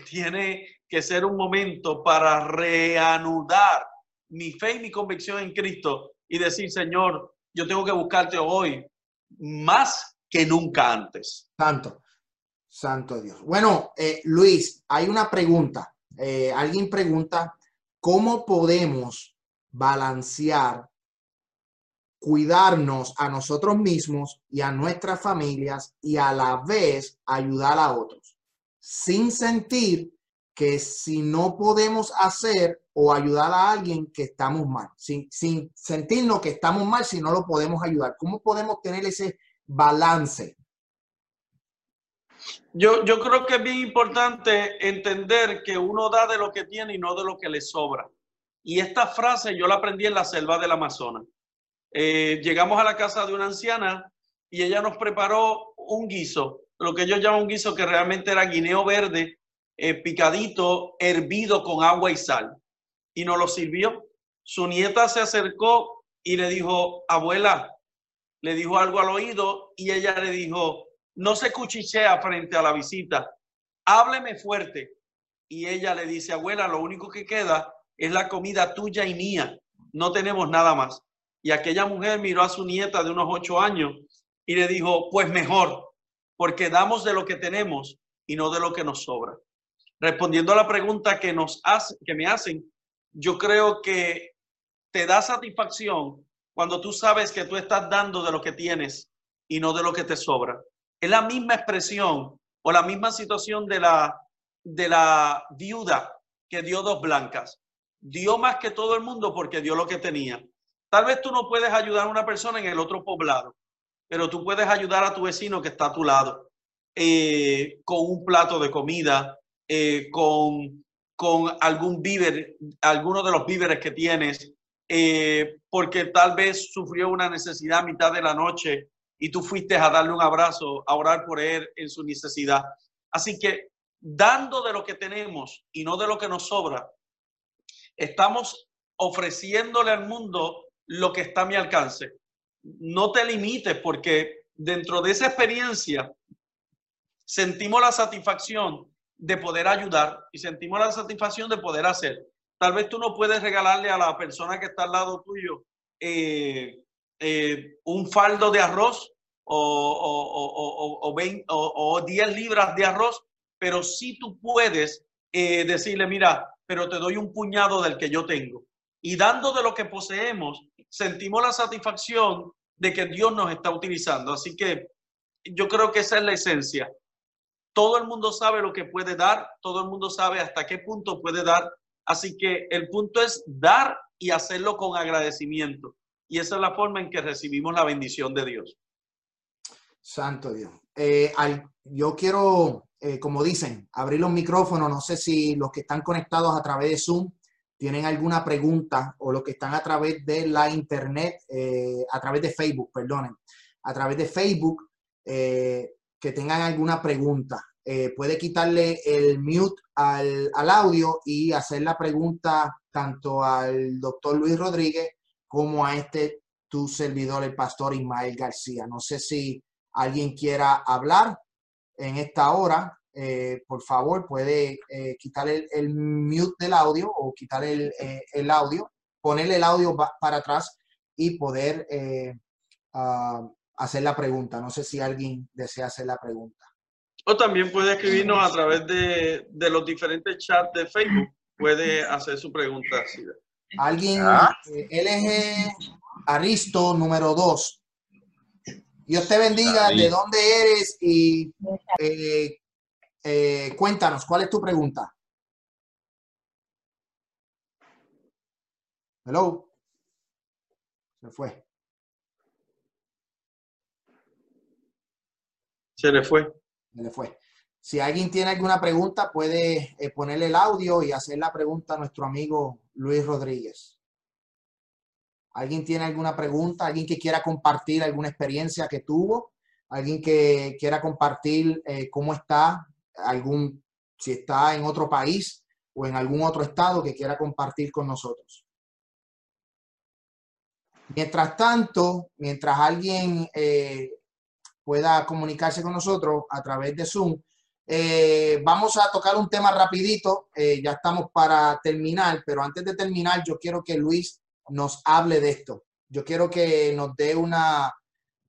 Speaker 3: Tiene que ser un momento para reanudar mi fe y mi convicción en Cristo y decir, Señor, yo tengo que buscarte hoy más que nunca antes.
Speaker 1: Santo, santo Dios. Bueno, eh, Luis, hay una pregunta. Eh, alguien pregunta, ¿cómo podemos balancear, cuidarnos a nosotros mismos y a nuestras familias y a la vez ayudar a otros, sin sentir que si no podemos hacer o ayudar a alguien que estamos mal, sin, sin sentirnos que estamos mal si no lo podemos ayudar. ¿Cómo podemos tener ese balance?
Speaker 3: Yo, yo creo que es bien importante entender que uno da de lo que tiene y no de lo que le sobra. Y esta frase yo la aprendí en la selva del Amazonas. Eh, llegamos a la casa de una anciana y ella nos preparó un guiso, lo que ellos llaman un guiso que realmente era guineo verde, eh, picadito, hervido con agua y sal. Y nos lo sirvió. Su nieta se acercó y le dijo, abuela, le dijo algo al oído y ella le dijo, no se cuchichea frente a la visita, hábleme fuerte. Y ella le dice, abuela, lo único que queda es la comida tuya y mía, no tenemos nada más. Y aquella mujer miró a su nieta de unos ocho años y le dijo, pues mejor, porque damos de lo que tenemos y no de lo que nos sobra. Respondiendo a la pregunta que, nos hace, que me hacen, yo creo que te da satisfacción cuando tú sabes que tú estás dando de lo que tienes y no de lo que te sobra. Es la misma expresión o la misma situación de la, de la viuda que dio dos blancas dio más que todo el mundo porque dio lo que tenía. Tal vez tú no puedes ayudar a una persona en el otro poblado, pero tú puedes ayudar a tu vecino que está a tu lado eh, con un plato de comida, eh, con, con algún víver, alguno de los víveres que tienes, eh, porque tal vez sufrió una necesidad a mitad de la noche y tú fuiste a darle un abrazo, a orar por él en su necesidad. Así que dando de lo que tenemos y no de lo que nos sobra, estamos ofreciéndole al mundo lo que está a mi alcance. No te limites porque dentro de esa experiencia sentimos la satisfacción de poder ayudar y sentimos la satisfacción de poder hacer. Tal vez tú no puedes regalarle a la persona que está al lado tuyo eh, eh, un faldo de arroz o, o, o, 10 libras de arroz, pero sí tú puedes eh, decirle, mira, pero te doy un puñado del que yo tengo. Y dando de lo que poseemos, sentimos la satisfacción de que Dios nos está utilizando. Así que yo creo que esa es la esencia. Todo el mundo sabe lo que puede dar, todo el mundo sabe hasta qué punto puede dar. Así que el punto es dar y hacerlo con agradecimiento. Y esa es la forma en que recibimos la bendición de Dios.
Speaker 1: Santo Dios. Eh, yo quiero, eh, como dicen, abrir los micrófonos. No sé si los que están conectados a través de Zoom tienen alguna pregunta o los que están a través de la internet, eh, a través de Facebook, perdonen, a través de Facebook, que tengan alguna pregunta. puede quitarle el mute al, al audio y hacer la pregunta tanto al doctor Luis Rodríguez como a este tu servidor, el pastor Ismael García. No sé si alguien quiera hablar en esta hora. Eh, por favor, puede eh, quitar el, mute del audio o quitar el, eh, el audio, ponerle el audio para atrás y poder ah, hacer la pregunta. No sé si alguien desea hacer la pregunta.
Speaker 3: O también puede escribirnos a través de, de los diferentes chats de Facebook. Puede hacer su pregunta.
Speaker 1: Alguien, ah. LG Aristo número 2. Dios te bendiga, de dónde eres y eh, eh, cuéntanos, ¿cuál es tu pregunta? Hello. Se fue.
Speaker 3: Se le fue.
Speaker 1: Se le fue. Si alguien tiene alguna pregunta, puede eh, ponerle el audio y hacer la pregunta a nuestro amigo Luis Rodríguez. ¿Alguien tiene alguna pregunta? ¿Alguien que quiera compartir alguna experiencia que tuvo? ¿Alguien que quiera compartir eh, cómo está? Algún, si está en otro país o en algún otro estado que quiera compartir con nosotros. Mientras tanto, mientras alguien eh, pueda comunicarse con nosotros a través de Zoom, eh, vamos a tocar un tema rapidito, ya estamos para terminar, pero antes de terminar yo quiero que Luis nos hable de esto. Yo quiero que nos dé una,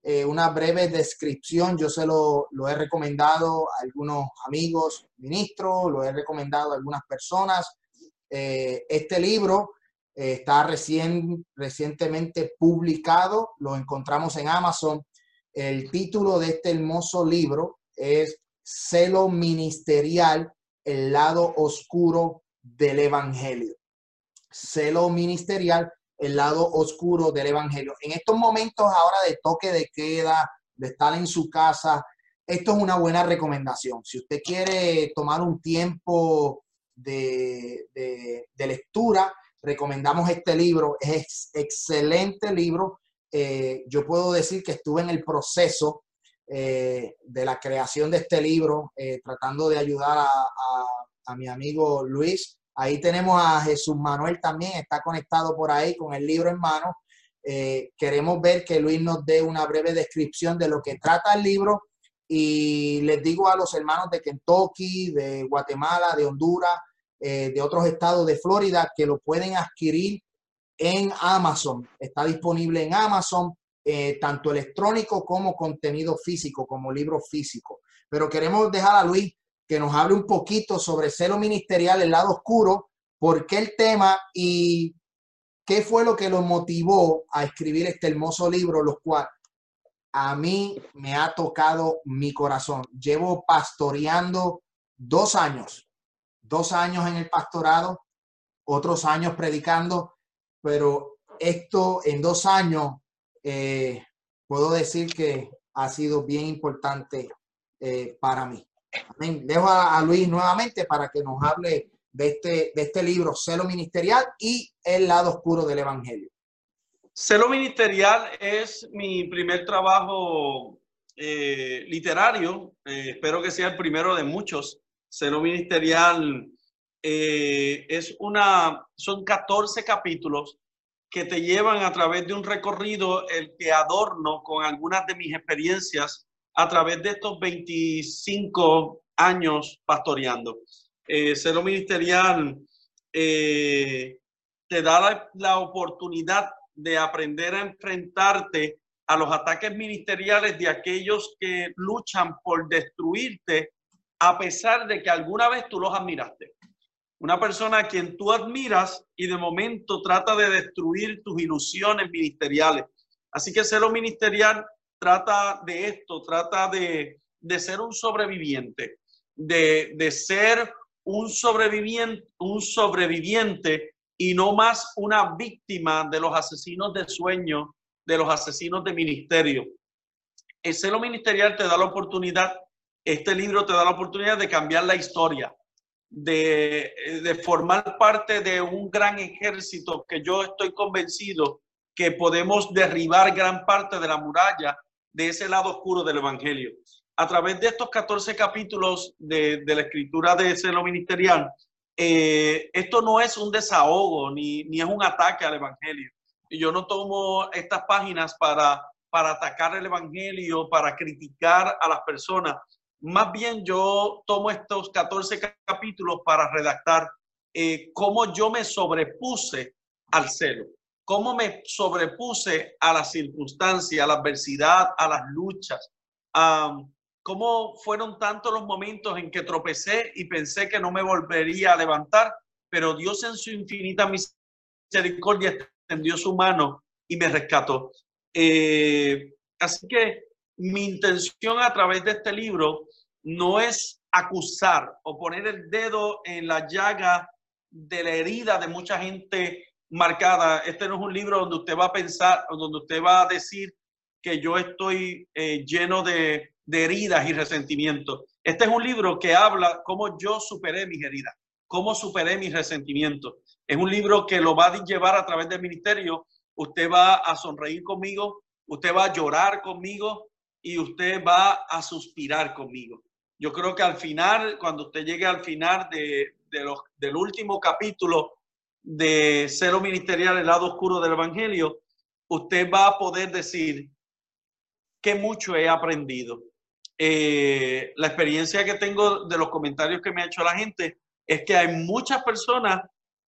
Speaker 1: eh, una breve descripción. Yo se lo, he recomendado a algunos amigos ministros, lo he recomendado a algunas personas. Eh, este libro eh, está recién, recientemente publicado, lo encontramos en Amazon. El título de este hermoso libro es Celo Ministerial, el lado oscuro del Evangelio. Celo Ministerial, el lado oscuro del Evangelio. En estos momentos ahora de toque de queda, de estar en su casa, esto es una buena recomendación. Si usted quiere tomar un tiempo de, lectura, recomendamos este libro. Es excelente libro. Eh, yo puedo decir que estuve en el proceso eh, de la creación de este libro, eh, tratando de ayudar a mi amigo Luis Ahí tenemos a Jesús Manuel también, está conectado por ahí con el libro en mano. Eh, queremos ver que Luis nos dé una breve descripción de lo que trata el libro y les digo a los hermanos de Kentucky, de Guatemala, de Honduras, eh, de otros estados de Florida que lo pueden adquirir en Amazon. Está disponible en Amazon, eh, tanto electrónico como contenido físico, como libro físico. Pero queremos dejar a Luis que nos hable un poquito sobre celo ministerial, el lado oscuro, por qué el tema y qué fue lo que lo motivó a escribir este hermoso libro, los cuales a mí me ha tocado mi corazón. Llevo pastoreando dos años, dos años en el pastorado, otros años predicando, pero esto en dos años, eh, puedo decir que ha sido bien importante eh, para mí. Dejo a, a Luis nuevamente para que nos hable de este, de este libro, Celo Ministerial y El lado oscuro del Evangelio.
Speaker 3: Celo Ministerial es mi primer trabajo eh, literario. Eh, espero que sea el primero de muchos. Celo Ministerial eh, es una, son 14 capítulos que te llevan a través de un recorrido el que adorno con algunas de mis experiencias a través de estos 25 años pastoreando eh, celo ministerial eh, te da la, la, oportunidad de aprender a enfrentarte a los ataques ministeriales de aquellos que luchan por destruirte a pesar de que alguna vez tú los admiraste. Una persona a quien tú admiras y de momento trata de destruir tus ilusiones ministeriales. Así que celo ministerial trata de esto, trata de, de ser un sobreviviente, de, de ser un sobreviviente, un sobreviviente y no más una víctima de los asesinos de sueño, de los asesinos de ministerio. El celo ministerial te da la oportunidad, este libro te da la oportunidad de cambiar la historia, de, de formar parte de un gran ejército que yo estoy convencido que podemos derribar gran parte de la muralla de ese lado oscuro del Evangelio a través de estos 14 capítulos de, la escritura de celo ministerial, eh, esto no es un desahogo ni, ni, es un ataque al Evangelio. Yo no tomo estas páginas para, para atacar el Evangelio, para criticar a las personas. Más bien yo tomo estos 14 capítulos para redactar eh, cómo yo me sobrepuse al celo, cómo me sobrepuse a las circunstancias, a la adversidad, a las luchas. Cómo fueron tantos los momentos en que tropecé y pensé que no me volvería a levantar, pero Dios en su infinita misericordia extendió su mano y me rescató. Eh, así que mi intención a través de este libro no es acusar o poner el dedo en la llaga de la herida de mucha gente marcada. Este no es un libro donde usted va a pensar, donde usted va a decir que yo estoy eh, lleno de de heridas y resentimientos. Este es un libro que habla cómo yo superé mis heridas, cómo superé mis resentimientos. Es un libro que lo va a llevar a través del ministerio. Usted va a sonreír conmigo, usted va a llorar conmigo y usted va a suspirar conmigo. Yo creo que al final, cuando usted llegue al final de, de los, del último capítulo de Cero Ministerial, el lado oscuro del Evangelio, usted va a poder decir que mucho he aprendido eh, la experiencia que tengo de los comentarios que me ha hecho la gente es que hay muchas personas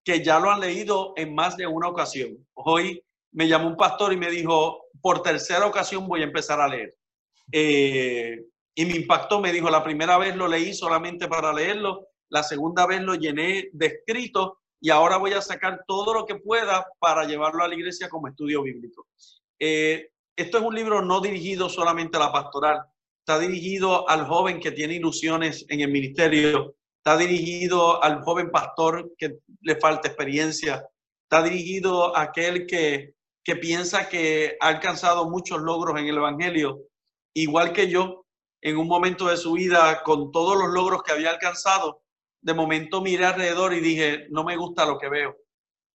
Speaker 3: que ya lo han leído en más de una ocasión. Hoy me llamó un pastor y me dijo, por tercera ocasión voy a empezar a leer. Eh, y me impactó, me dijo, la primera vez lo leí solamente para leerlo, la segunda vez lo llené de escrito y ahora voy a sacar todo lo que pueda para llevarlo a la iglesia como estudio bíblico. Eh, esto es un libro no dirigido solamente a la pastoral, está dirigido al joven que tiene ilusiones en el ministerio, está dirigido al joven pastor que le falta experiencia, está dirigido a aquel que, que piensa que ha alcanzado muchos logros en el Evangelio, igual que yo, en un momento de su vida, con todos los logros que había alcanzado, de momento miré alrededor y dije, no me gusta lo que veo.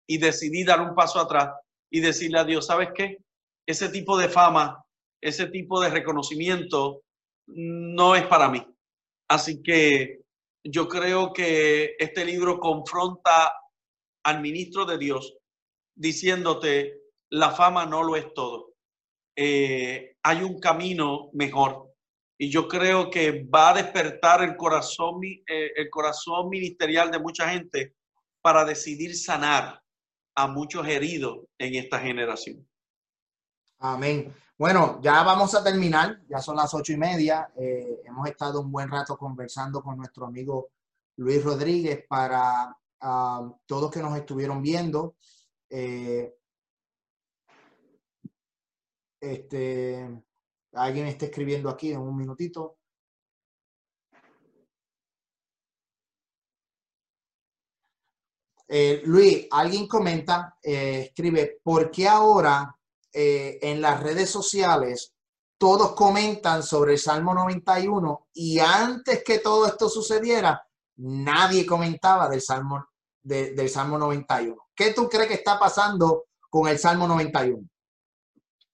Speaker 3: Y decidí dar un paso atrás y decirle a Dios, ¿sabes qué? Ese tipo de fama, ese tipo de reconocimiento, no es para mí. Así que yo creo que este libro confronta al ministro de Dios diciéndote, la fama no lo es todo. Eh, hay un camino mejor. Y yo creo que va a despertar el corazón, eh, el corazón ministerial de mucha gente para decidir sanar a muchos heridos en esta generación.
Speaker 1: Amén. Bueno, ya vamos a terminar, ya son las ocho y media. Eh, hemos estado un buen rato conversando con nuestro amigo Luis Rodríguez para uh, todos que nos estuvieron viendo. Eh, este, alguien está escribiendo aquí en un minutito. Eh, Luis, alguien comenta, eh, escribe, ¿por qué ahora eh, en las redes sociales todos comentan sobre el Salmo 91 y antes que todo esto sucediera, nadie comentaba del Salmo, del Salmo 91? ¿Qué tú crees que está pasando con el Salmo 91?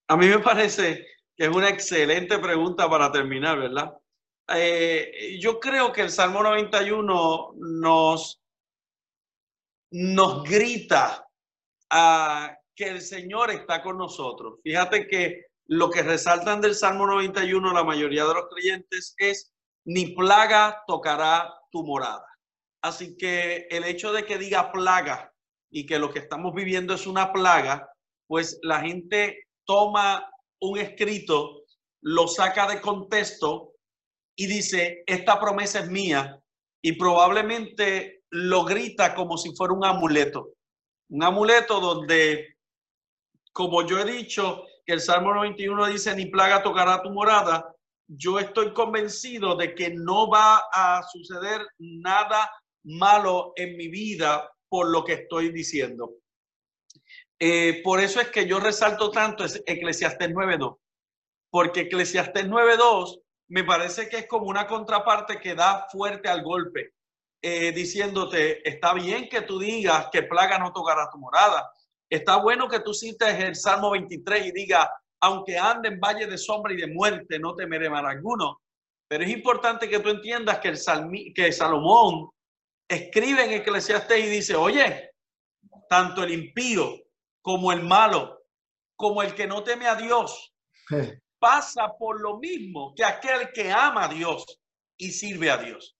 Speaker 3: A mí me parece que es una excelente pregunta para terminar, ¿verdad? yo creo que el Salmo 91 nos nos grita a que el Señor está con nosotros. Fíjate que lo que resaltan del Salmo 91 la mayoría de los creyentes es ni plaga tocará tu morada. Así que el hecho de que diga plaga y que lo que estamos viviendo es una plaga, pues la gente toma un escrito, lo saca de contexto y dice, esta promesa es mía y probablemente lo grita como si fuera un amuleto. Un amuleto donde, como yo he dicho, que el Salmo 91 dice, ni plaga tocará tu morada, yo estoy convencido de que no va a suceder nada malo en mi vida por lo que estoy diciendo. Eh, por eso es que yo resalto tanto es Eclesiastés 9.2, porque Eclesiastés 9.2 me parece que es como una contraparte que da fuerte al golpe. Eh, diciéndote, está bien que tú digas que plaga no tocará tu morada. Está bueno que tú cites el Salmo 23 y diga, aunque ande en valle de sombra y de muerte, no temeré mal alguno. Pero es importante que tú entiendas que, el que Salomón escribe en Eclesiastes y dice, oye, tanto el impío como el malo, como el que no teme a Dios, pasa por lo mismo que aquel que ama a Dios y sirve a Dios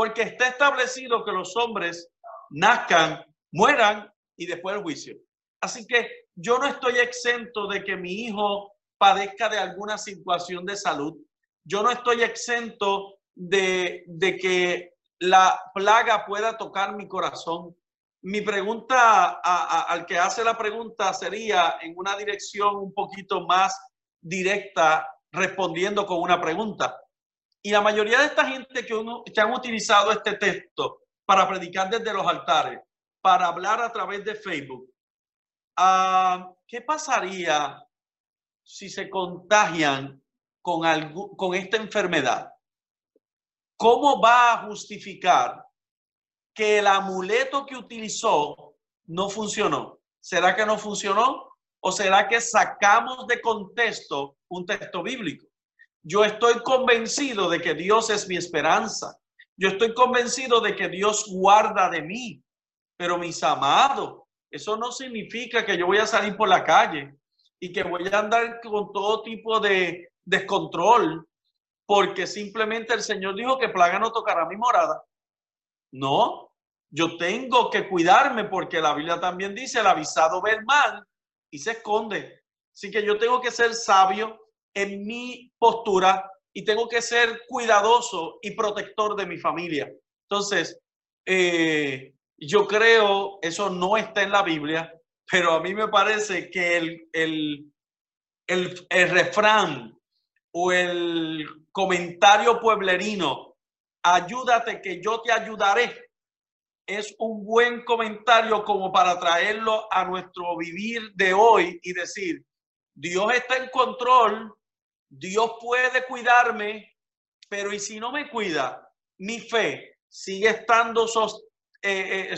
Speaker 3: porque está establecido que los hombres nazcan, mueran y después el juicio. Así que yo no estoy exento de que mi hijo padezca de alguna situación de salud. Yo no estoy exento de, de que la plaga pueda tocar mi corazón. Mi pregunta al que hace la pregunta sería en una dirección un poquito más directa, respondiendo con una pregunta. Y la mayoría de esta gente que, uno, han utilizado este texto para predicar desde los altares, para hablar a través de Facebook, ah, ¿qué pasaría si se contagian con esta enfermedad? ¿Cómo va a justificar que el amuleto que utilizó no funcionó? ¿Será que no funcionó? ¿O será que sacamos de contexto un texto bíblico? Yo estoy convencido de que Dios es mi esperanza. Yo estoy convencido de que Dios guarda de mí. Pero mis amados, eso no significa que yo voy a salir por la calle y que voy a andar con todo tipo de descontrol porque simplemente el Señor dijo que plaga no tocará mi morada. No, yo tengo que cuidarme porque la Biblia también dice el avisado ve el mal y se esconde. Así que yo tengo que ser sabio, en mi postura y tengo que ser cuidadoso y protector de mi familia. Entonces, eh, yo creo, eso no está en la Biblia, pero a mí me parece que el, el, el, el refrán o el comentario pueblerino, ayúdate que yo te ayudaré, es un buen comentario como para traerlo a nuestro vivir de hoy y decir, Dios está en control, Dios puede cuidarme, pero ¿y si no me cuida? Mi fe sigue estando eh, eh,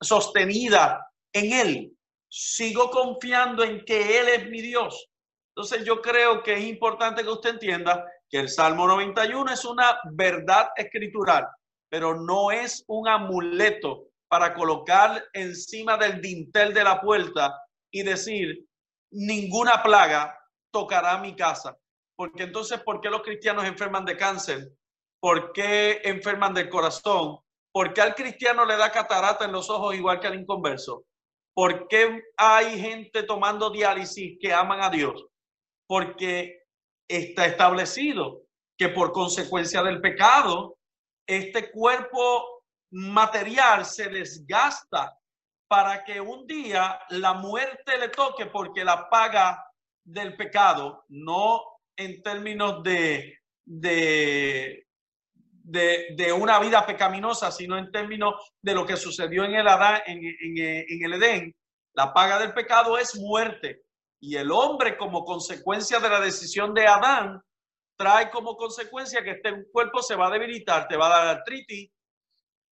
Speaker 3: sostenida en Él. Sigo confiando en que Él es mi Dios. Entonces yo creo que es importante que usted entienda que el Salmo 91 es una verdad escritural, pero no es un amuleto para colocar encima del dintel de la puerta y decir, ninguna plaga tocará mi casa. Porque entonces, ¿por qué los cristianos enferman de cáncer? ¿Por qué enferman del corazón? ¿Por qué al cristiano le da catarata en los ojos igual que al inconverso? ¿Por qué hay gente tomando diálisis que aman a Dios? Porque está establecido que por consecuencia del pecado, este cuerpo material se desgasta para que un día la muerte le toque porque la paga del pecado no en términos de, de, de, una vida pecaminosa, sino en términos de lo que sucedió en el, Adán, en, en el Edén. La paga del pecado es muerte. Y el hombre, como consecuencia de la decisión de Adán, trae como consecuencia que este cuerpo se va a debilitar, te va a dar artritis,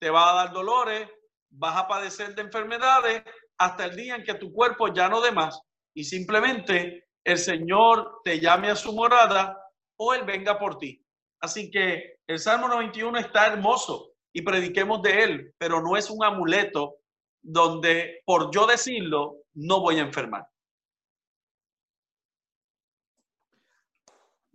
Speaker 3: te va a dar dolores, vas a padecer de enfermedades hasta el día en que tu cuerpo ya no dé más y simplemente el Señor te llame a su morada o Él venga por ti. Así que el Salmo 91 está hermoso y prediquemos de él, pero no es un amuleto donde por yo decirlo no voy a enfermar.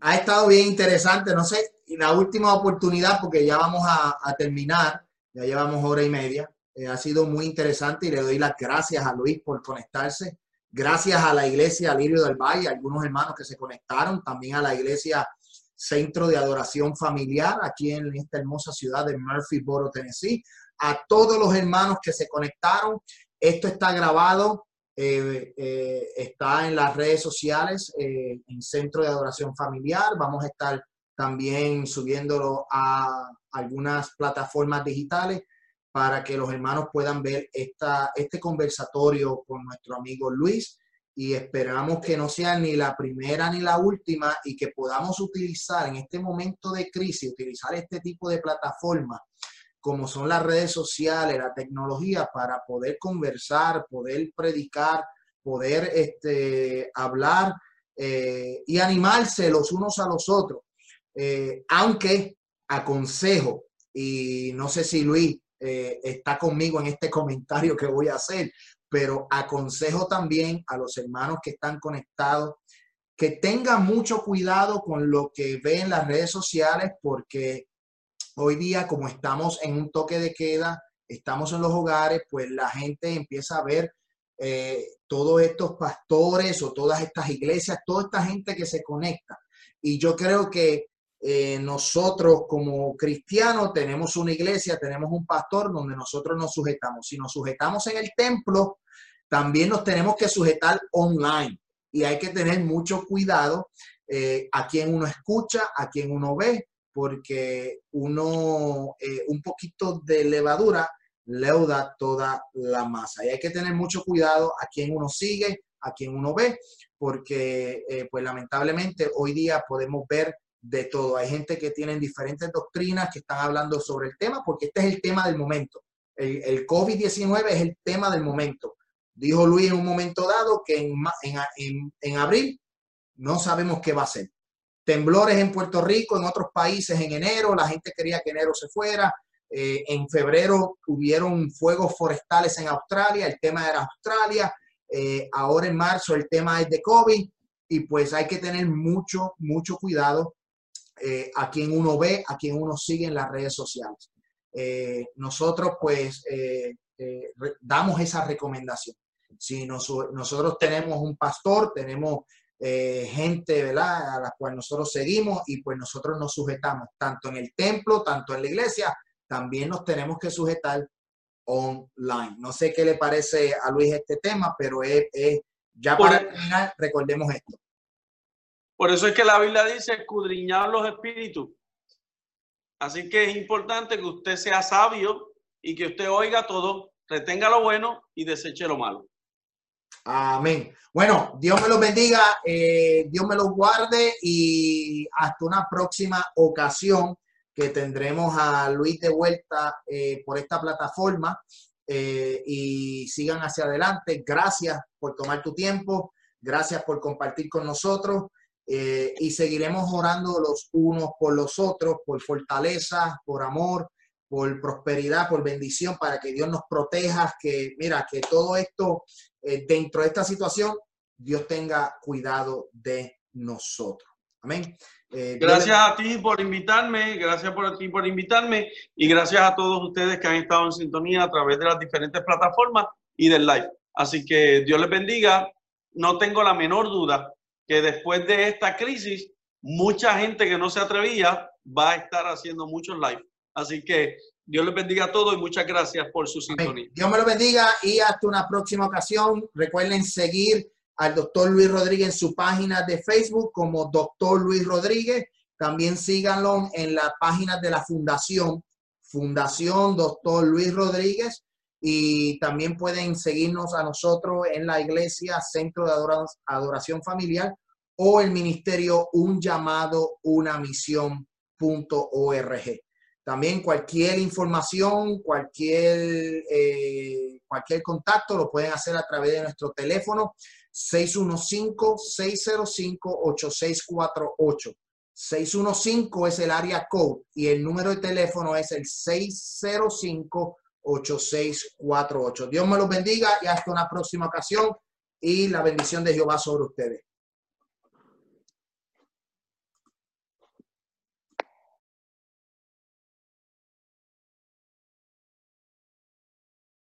Speaker 1: Ha estado bien interesante, no sé, y la última oportunidad, porque ya vamos a, terminar, ya llevamos hora y media, eh, ha sido muy interesante y le doy las gracias a Luis por conectarse. Gracias a la iglesia Lirio del Valle, algunos hermanos que se conectaron, también a la iglesia Centro de Adoración Familiar aquí en esta hermosa ciudad de Murphyboro, Tennessee. A todos los hermanos que se conectaron. Esto está grabado, eh, eh, está en las redes sociales, eh, en Centro de Adoración Familiar. Vamos a estar también subiéndolo a algunas plataformas digitales para que los hermanos puedan ver esta, este conversatorio con nuestro amigo Luis y esperamos que no sea ni la primera ni la última y que podamos utilizar en este momento de crisis, utilizar este tipo de plataformas como son las redes sociales, la tecnología, para poder conversar, poder predicar, poder este, hablar eh, y animarse los unos a los otros. Eh, aunque aconsejo, y no sé si Luis eh, está conmigo en este comentario que voy a hacer, pero aconsejo también a los hermanos que están conectados que tengan mucho cuidado con lo que ven en las redes sociales porque hoy día como estamos en un toque de queda, estamos en los hogares, pues la gente empieza a ver eh, todos estos pastores o todas estas iglesias, toda esta gente que se conecta. Y yo creo que eh, nosotros como cristianos tenemos una iglesia, tenemos un pastor donde nosotros nos sujetamos. Si nos sujetamos en el templo, también nos tenemos que sujetar online y hay que tener mucho cuidado eh, a quien uno escucha, a quien uno ve, porque uno, eh, un poquito de levadura leuda toda la masa. Y hay que tener mucho cuidado a quien uno sigue, a quien uno ve, porque pues lamentablemente hoy día podemos ver de todo. Hay gente que tienen diferentes doctrinas que están hablando sobre el tema, porque este es el tema del momento. El, COVID-19 es el tema del momento. Dijo Luis en un momento dado que en, en, en, abril no sabemos qué va a ser. Temblores en Puerto Rico, en otros países en enero, la gente quería que enero se fuera. Eh, en febrero hubieron fuegos forestales en Australia, el tema era Australia. Eh, ahora en marzo el tema es de COVID y pues hay que tener mucho, mucho cuidado eh, a quien uno ve, a quien uno sigue en las redes sociales. Nosotros pues damos esa recomendación. Si nosotros tenemos un pastor, tenemos gente, ¿verdad? A la cual nosotros seguimos y pues nosotros nos sujetamos tanto en el templo, tanto en la iglesia, también nos tenemos que sujetar online. No sé qué le parece a Luis este tema, pero es, ya para terminar, recordemos esto.
Speaker 3: Por eso es que la Biblia dice escudriñar los espíritus. Así que es importante que usted sea sabio y que usted oiga todo, retenga lo bueno y deseche lo malo.
Speaker 1: Amén. Bueno, Dios me los bendiga, eh, Dios me los guarde y hasta una próxima ocasión que tendremos a Luis de vuelta eh, por esta plataforma eh, y sigan hacia adelante. Gracias por tomar tu tiempo, gracias por compartir con nosotros. Y seguiremos orando los unos por los otros, por fortaleza, por amor, por prosperidad, por bendición, para que Dios nos proteja, que mira, que todo esto eh, dentro de esta situación, Dios tenga cuidado de nosotros. Amén.
Speaker 3: Eh, gracias a ti por invitarme, gracias por ti por invitarme y gracias a todos ustedes que han estado en sintonía a través de las diferentes plataformas y del live. Así que Dios les bendiga. No tengo la menor duda que después de esta crisis, mucha gente que no se atrevía va a estar haciendo muchos live. Así que Dios les bendiga a todos y muchas gracias por su sintonía.
Speaker 1: Dios me lo bendiga y hasta una próxima ocasión. Recuerden seguir al doctor Luis Rodríguez en su página de Facebook como doctor Luis Rodríguez. También síganlo en la página de la fundación, Fundación Doctor Luis Rodríguez, y también pueden seguirnos a nosotros en la iglesia Centro de Adoración Familiar o el ministerio Un Llamado, Una Misión.org. También cualquier información, cualquier, eh, cualquier contacto lo pueden hacer a través de nuestro teléfono 615-605-8648. 615 es el área code y el número de teléfono es el 605-8648. Dios me los bendiga y hasta una próxima ocasión y la bendición de Jehová sobre ustedes.